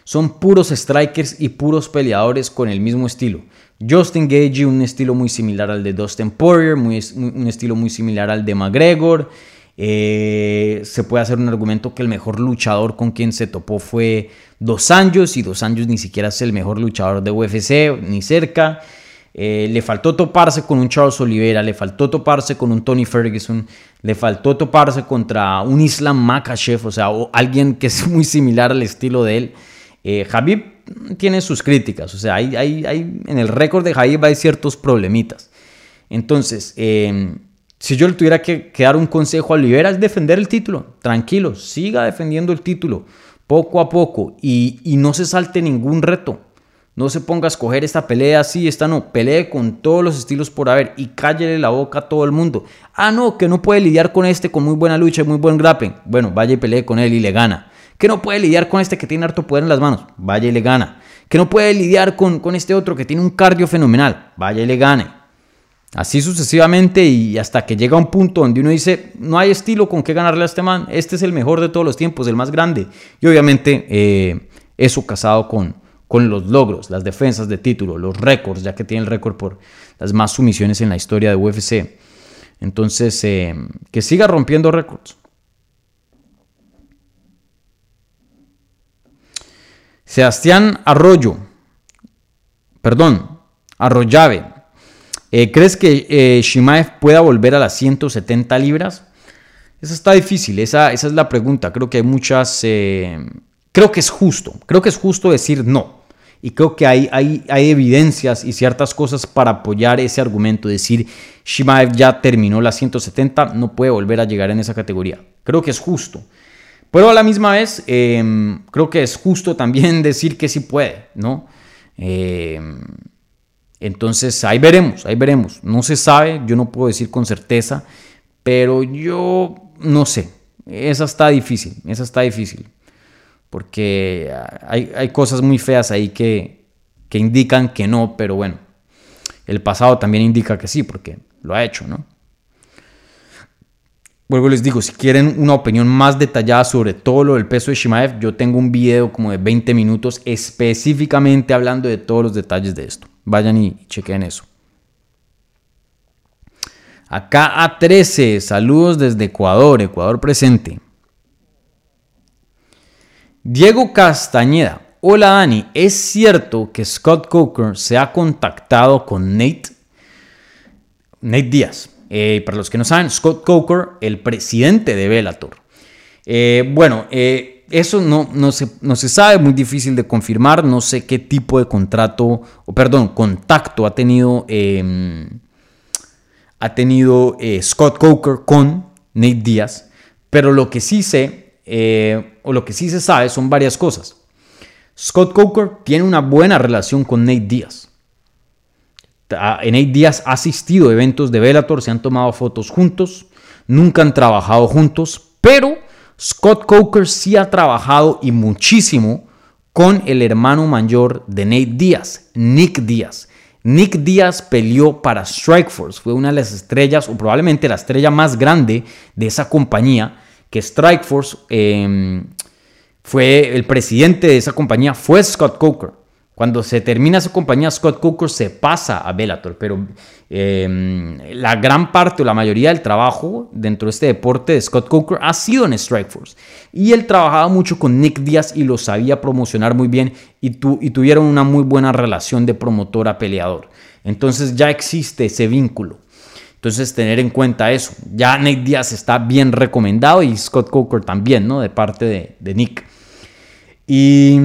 S2: Son puros strikers y puros peleadores con el mismo estilo. Justin Gage, un estilo muy similar al de Dustin Poirier, un estilo muy similar al de McGregor. Eh, se puede hacer un argumento que el mejor luchador con quien se topó fue Dos años y Dos años ni siquiera es el mejor luchador de UFC ni cerca. Eh, le faltó toparse con un Charles Oliveira, le faltó toparse con un Tony Ferguson, le faltó toparse contra un Islam Makachev, o sea, o alguien que es muy similar al estilo de él. Eh, tiene sus críticas, o sea, hay, en el récord de Habib hay ciertos problemitas. Entonces, eh, si yo le tuviera que, dar un consejo a Olivera es defender el título. Tranquilo, siga defendiendo el título poco a poco y, no se salte ningún reto. No se ponga a escoger esta pelea así, esta no. Pelee con todos los estilos por haber y cállele la boca a todo el mundo. Ah, no, que no puede lidiar con este con muy buena lucha y muy buen grappling. Bueno, vaya y pelee con él y le gana. Que no puede lidiar con este que tiene harto poder en las manos. Vaya y le gana. Que no puede lidiar con, con este otro que tiene un cardio fenomenal. Vaya y le gane. Así sucesivamente y hasta que llega un punto donde uno dice, no hay estilo con qué ganarle a este man, este es el mejor de todos los tiempos, el más grande. Y obviamente eh, eso casado con, con los logros, las defensas de título, los récords, ya que tiene el récord por las más sumisiones en la historia de UFC. Entonces, eh, que siga rompiendo récords. Sebastián Arroyo, perdón, Arroyave eh, ¿Crees que eh, Shimaev pueda volver a las 170 libras? Esa está difícil, esa, es la pregunta. Creo que hay muchas... Eh, creo que es justo, creo que es justo decir no. Y creo que hay, hay, hay evidencias y ciertas cosas para apoyar ese argumento. Decir, Shimaev ya terminó las 170, no puede volver a llegar en esa categoría. Creo que es justo. Pero a la misma vez, creo que es justo también decir que sí puede, ¿no? Eh, entonces ahí veremos, ahí veremos. No se sabe, yo no puedo decir con certeza, pero yo no sé. Esa está difícil, esa está difícil. Porque hay, cosas muy feas ahí que, indican que no, pero bueno, el pasado también indica que sí, porque lo ha hecho, ¿no? Vuelvo les digo, si quieren una opinión más detallada sobre todo lo del peso de Shimaev, yo tengo un video como de 20 minutos específicamente hablando de todos los detalles de esto. Vayan y chequen eso. Acá A13, saludos desde Ecuador, Ecuador presente. Diego Castañeda, hola Dani, ¿es cierto que Scott Coker se ha contactado con Nate? Nate Díaz. Eh, para los que no saben, Scott Coker, el presidente de Bellator. Eh, bueno, eh, eso no, no, se, no se sabe, muy difícil de confirmar, no sé qué tipo de contrato, o perdón, contacto ha tenido, em, ha tenido eh, Scott Coker con Nate Díaz, pero lo que sí sé, eh, o lo que sí se sabe son varias cosas. Scott Coker tiene una buena relación con Nate Díaz. Nate Díaz ha asistido a eventos de Velator, se han tomado fotos juntos, nunca han trabajado juntos, pero Scott Coker sí ha trabajado y muchísimo con el hermano mayor de Nate Díaz, Nick Díaz. Nick Díaz peleó para Strikeforce, fue una de las estrellas o probablemente la estrella más grande de esa compañía, que Strikeforce em, fue el presidente de esa compañía, fue Scott Coker. Cuando se termina su compañía, Scott Coker se pasa a Bellator, pero em, la gran parte o la mayoría del trabajo dentro de este deporte de Scott Coker ha sido en Strikeforce. Y él trabajaba mucho con Nick Diaz y lo sabía promocionar muy bien y, tu, y tuvieron una muy buena relación de promotor a peleador. Entonces ya existe ese vínculo. Entonces tener en cuenta eso. Ya Nick Diaz está bien recomendado y Scott Coker también, ¿no? De parte de, de Nick. Y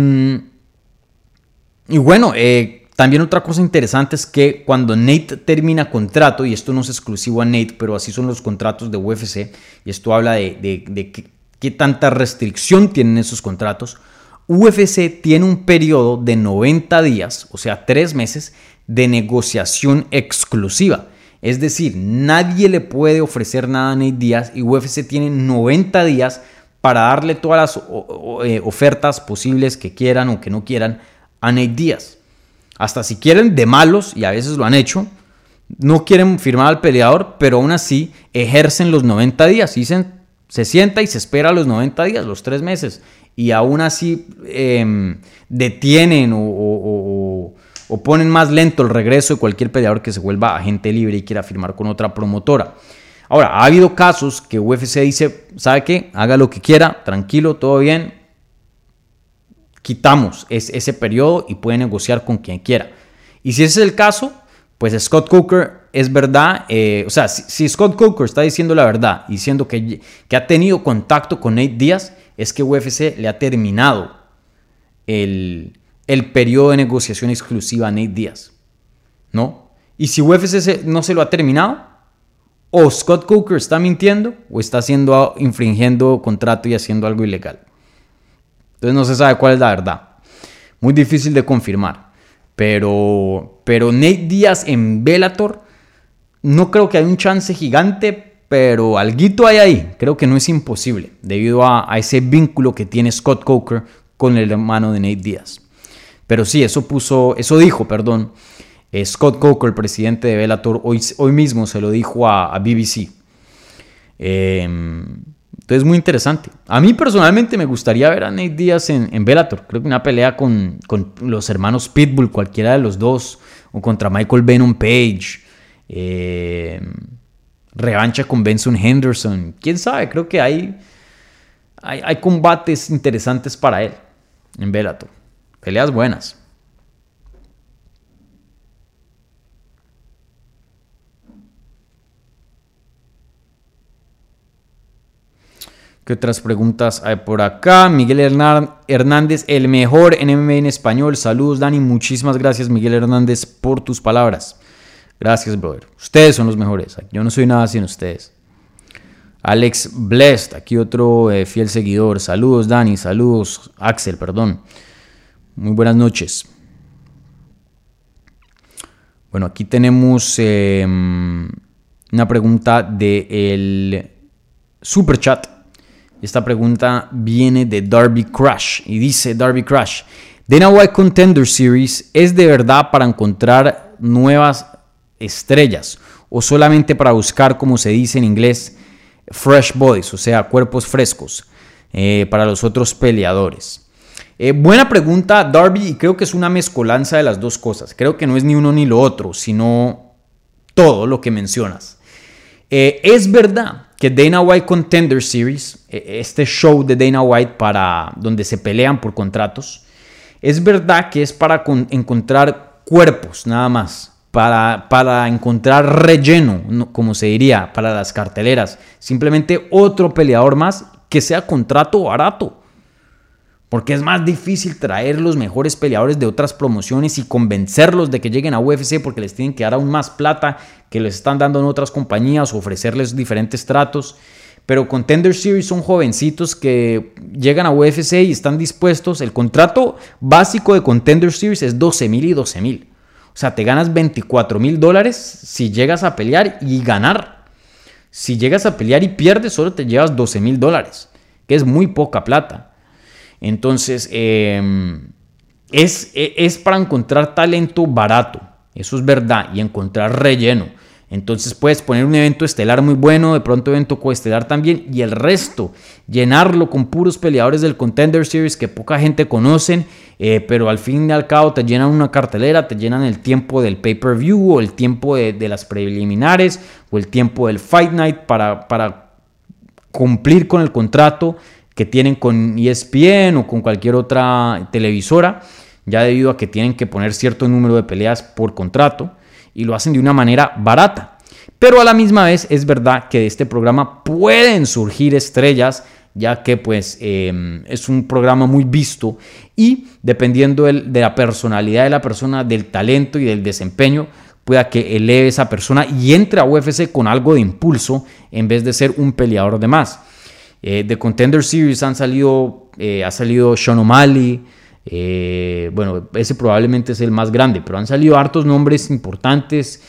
S2: y bueno, eh, también otra cosa interesante es que cuando Nate termina contrato, y esto no es exclusivo a Nate, pero así son los contratos de UFC, y esto habla de, qué, qué, tanta restricción tienen esos contratos, UFC tiene un periodo de 90 días, o sea, tres meses, de negociación exclusiva. Es decir, nadie le puede ofrecer nada a Nate Díaz y UFC tiene 90 días para darle todas las eh, ofertas posibles que quieran o que no quieran a Nate Hasta si quieren de malos, y a veces lo han hecho, no quieren firmar al peleador, pero aún así ejercen los 90 días. Dicen, se sienta y se espera los 90 días, los 3 meses, y aún así em, detienen o, o, ponen más lento el regreso de cualquier peleador que se vuelva agente libre y quiera firmar con otra promotora. Ahora, ha habido casos que UFC dice, ¿sabe qué? Haga lo que quiera, tranquilo, todo bien, quitamos ese periodo y puede negociar con quien quiera. Y si ese es el caso, pues Scott Cooker es verdad, eh, o sea, si, Scott Cooker está diciendo la verdad, diciendo que, que ha tenido contacto con Nate Díaz, es que UFC le ha terminado el, periodo de negociación exclusiva a Nate Díaz, ¿no? Y si UFC no se lo ha terminado, o Scott Cooker está mintiendo o está haciendo, infringiendo contrato y haciendo algo ilegal. Entonces no se sabe cuál es la verdad. Muy difícil de confirmar. Pero, pero Nate Díaz en Velator, no creo que haya un chance gigante, pero algo hay ahí. Creo que no es imposible, debido a, ese vínculo que tiene Scott Coker con el hermano de Nate Díaz. Pero sí, eso puso, eso dijo, perdón, eh, Scott Coker, el presidente de Velator, hoy, hoy mismo se lo dijo a, a BBC. Eh, em, entonces, muy interesante. A mí personalmente me gustaría ver a Nate Díaz en, en Bellator. Creo que una pelea con, los hermanos Pitbull, cualquiera de los dos, o contra Michael Venom Page, eh, revancha con Benson Henderson. Quién sabe, creo que hay, hay, hay combates interesantes para él en Bellator. Peleas buenas. ¿Qué otras preguntas hay por acá? Miguel Hernández, el mejor en MMA en español. Saludos, Dani. Muchísimas gracias, Miguel Hernández, por tus palabras. Gracias, brother. Ustedes son los mejores. Yo no soy nada sin ustedes. Alex Blest, aquí otro eh, fiel seguidor. Saludos, Dani. Saludos, Axel, perdón. Muy buenas noches. Bueno, aquí tenemos em, una pregunta del de super chat esta pregunta viene de Darby Crush. y dice Darby Crush. Dana White Contender Series es de verdad para encontrar nuevas estrellas o solamente para buscar, como se dice en inglés, fresh bodies, o sea, cuerpos frescos eh, para los otros peleadores. Eh, buena pregunta, Darby, y creo que es una mezcolanza de las dos cosas. Creo que no es ni uno ni lo otro, sino todo lo que mencionas. Eh, es verdad que Dana White Contender Series, e, este show de Dana White para donde se pelean por contratos, es verdad que es para encontrar cuerpos nada más, para, para encontrar relleno, como se diría, para las carteleras, simplemente otro peleador más que sea contrato barato. Porque es más difícil traer los mejores peleadores de otras promociones y convencerlos de que lleguen a UFC porque les tienen que dar aún más plata que les están dando en otras compañías o ofrecerles diferentes tratos. Pero Contender Series son jovencitos que llegan a UFC y están dispuestos. El contrato básico de Contender Series es 12 mil y 12 mil. O sea, te ganas 24 mil dólares si llegas a pelear y ganar. Si llegas a pelear y pierdes, solo te llevas 12 mil dólares, que es muy poca plata. Entonces, em, es, e, es para encontrar talento barato, eso es verdad, y encontrar relleno. Entonces puedes poner un evento estelar muy bueno, de pronto evento coestelar también, y el resto, llenarlo con puros peleadores del Contender Series que poca gente conocen, eh, pero al fin y al cabo te llenan una cartelera, te llenan el tiempo del pay-per-view o el tiempo de, las preliminares o el tiempo del Fight Night para, para cumplir con el contrato que tienen con ESPN o con cualquier otra televisora, ya debido a que tienen que poner cierto número de peleas por contrato y lo hacen de una manera barata. Pero a la misma vez es verdad que de este programa pueden surgir estrellas, ya que pues em, es un programa muy visto y dependiendo de la personalidad de la persona, del talento y del desempeño, pueda que eleve esa persona y entre a UFC con algo de impulso en vez de ser un peleador de más de eh, Contender Series han salido, eh, ha salido Sean O'Malley, eh, bueno, ese probablemente es el más grande, pero han salido hartos nombres importantes,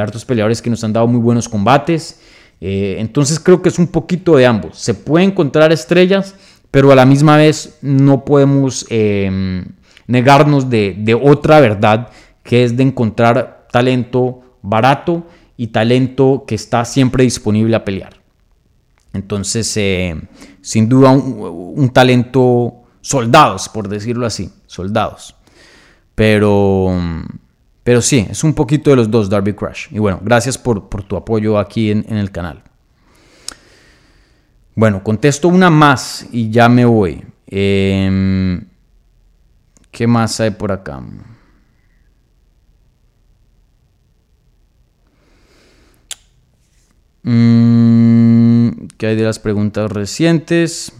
S2: hartos peleadores que nos han dado muy buenos combates. entonces creo que es un poquito de ambos. Se puede encontrar estrellas, pero a la misma vez no podemos em, negarnos de, de otra verdad, que es de encontrar talento barato y talento que está siempre disponible a pelear. Entonces, eh, sin duda, un, talento soldados, por decirlo así, soldados. Pero, pero sí, es un poquito de los dos, Darby Crash. Y bueno, gracias por, por tu apoyo aquí en, el canal. Bueno, contesto una más y ya me voy. Em, ¿Qué más hay por acá? Mm. ¿Qué hay de las preguntas recientes?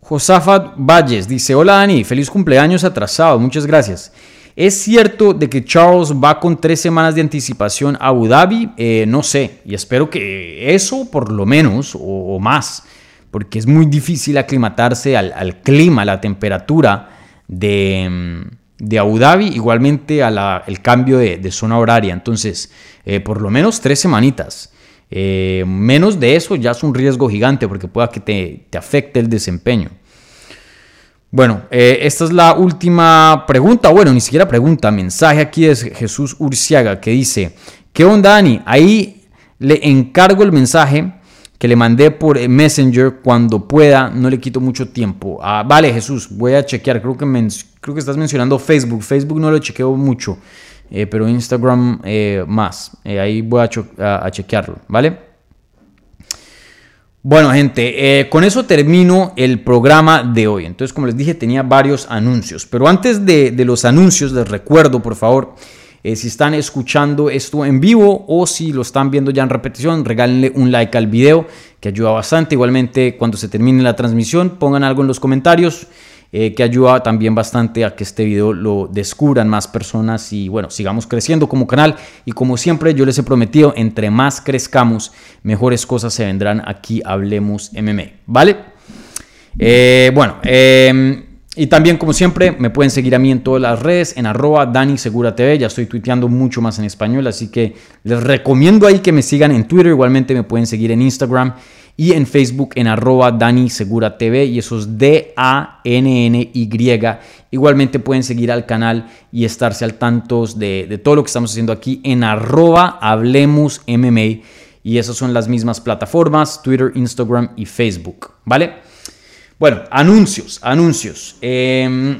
S2: Josafat Valles dice, hola Dani, feliz cumpleaños atrasado, muchas gracias. ¿Es cierto de que Charles va con tres semanas de anticipación a Abu Dhabi? Eh, no sé, y espero que eso por lo menos o, más, porque es muy difícil aclimatarse al, clima, a la temperatura de, Abu Dhabi, igualmente al cambio de, zona horaria. Entonces, eh, por lo menos tres semanitas. Eh, menos de eso ya es un riesgo gigante porque pueda que te afecte el desempeño. Bueno, eh, esta es la última pregunta, bueno, ni siquiera pregunta, mensaje aquí es Jesús Urciaga que dice, ¿qué onda Dani? Ahí le encargo el mensaje que le mandé por eh, Messenger cuando pueda, no le quito mucho tiempo. Ah, vale, Jesús, voy a chequear, creo que, creo que estás mencionando Facebook, Facebook no lo chequeo mucho, eh, pero Instagram más, ahí voy a chequearlo, ¿vale? Bueno, gente, eh, con eso termino el programa de hoy. Entonces, como les dije, tenía varios anuncios. Pero antes de, los anuncios, les recuerdo, por favor, eh, si están escuchando esto en vivo o si lo están viendo ya en repetición, regálenle un like al video, que ayuda bastante. Igualmente, cuando se termine la transmisión, pongan algo en los comentarios. Eh, que ayuda también bastante a que este video lo descubran más personas y bueno, sigamos creciendo como canal y como siempre yo les he prometido, entre más crezcamos, mejores cosas se vendrán aquí, hablemos MMA, ¿vale? Eh, bueno, em, y también, como siempre, me pueden seguir a mí en todas las redes, en arroba DaniSeguraTV. Ya estoy tuiteando mucho más en español, así que les recomiendo ahí que me sigan en Twitter. Igualmente me pueden seguir en Instagram y en Facebook en arroba Dani Segura TV y eso es D-A-N-N-Y. Igualmente pueden seguir al canal y estarse al tanto de, todo lo que estamos haciendo aquí en arroba Hablemos MMA y esas son las mismas plataformas, Twitter, Instagram y Facebook, ¿vale? Bueno, anuncios, anuncios. Em,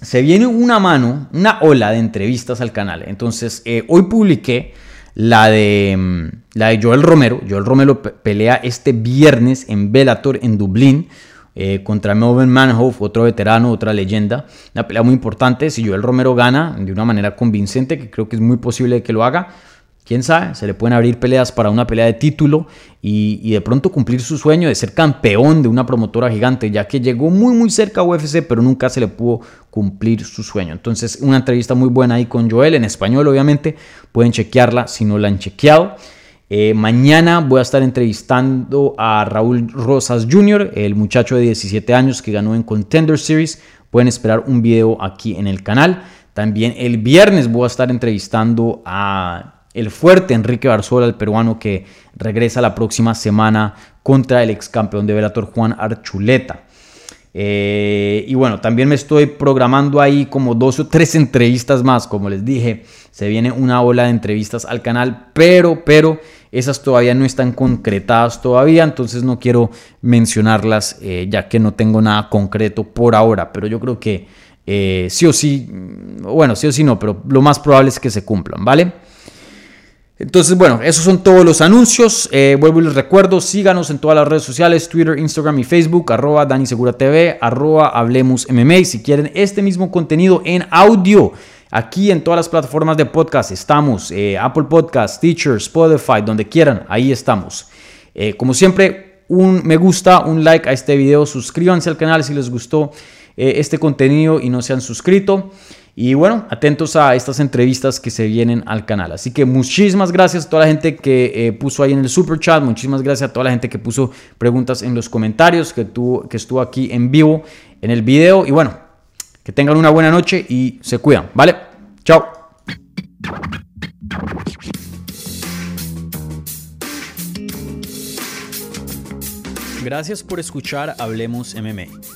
S2: se viene una mano, una ola de entrevistas al canal. Entonces, eh, hoy publiqué la de, mm, la de Joel Romero. Joel Romero pelea este viernes en Bellator en Dublín. Eh, contra Melvin Manhoff, otro veterano, otra leyenda. Una pelea muy importante. Si Joel Romero gana de una manera convincente, que creo que es muy posible que lo haga, quién sabe, se le pueden abrir peleas para una pelea de título y, de pronto cumplir su sueño de ser campeón de una promotora gigante, ya que llegó muy muy cerca a UFC, pero nunca se le pudo cumplir su sueño. Entonces, una entrevista muy buena ahí con Joel, en español obviamente, pueden chequearla si no la han chequeado. Eh, mañana voy a estar entrevistando a Raúl Rosas Jr., el muchacho de 17 años que ganó en Contender Series. Pueden esperar un video aquí en el canal. También el viernes voy a estar entrevistando a el fuerte Enrique Barzola, el peruano que regresa la próxima semana contra el ex campeón de Velator Juan Archuleta. Eh, y bueno, también me estoy programando ahí como dos o tres entrevistas más, como les dije, se viene una ola de entrevistas al canal, pero, pero esas todavía no están concretadas todavía, entonces no quiero mencionarlas eh, ya que no tengo nada concreto por ahora, pero yo creo que eh, sí o sí, mm, bueno, sí o sí no, pero lo más probable es que se cumplan, ¿vale? Entonces, bueno, esos son todos los anuncios. Eh, vuelvo y les recuerdo, síganos en todas las redes sociales, Twitter, Instagram y Facebook, arroba DaniSeguraTV, arroba Hablemos MMA. Si quieren este mismo contenido en audio, aquí en todas las plataformas de podcast estamos, eh, Apple Podcasts, Teacher, Spotify, donde quieran, ahí estamos. Eh, como siempre, un me gusta, un like a este video, suscríbanse al canal si les gustó este contenido y no se han suscrito. Y bueno, atentos a estas entrevistas que se vienen al canal. Así que muchísimas gracias a toda la gente que eh, puso ahí en el super chat. Muchísimas gracias a toda la gente que puso preguntas en los comentarios, que, que estuvo aquí en vivo en el video. Y bueno, que tengan una buena noche y se cuidan. ¿Vale? Chao.
S3: Gracias por escuchar Hablemos MMA.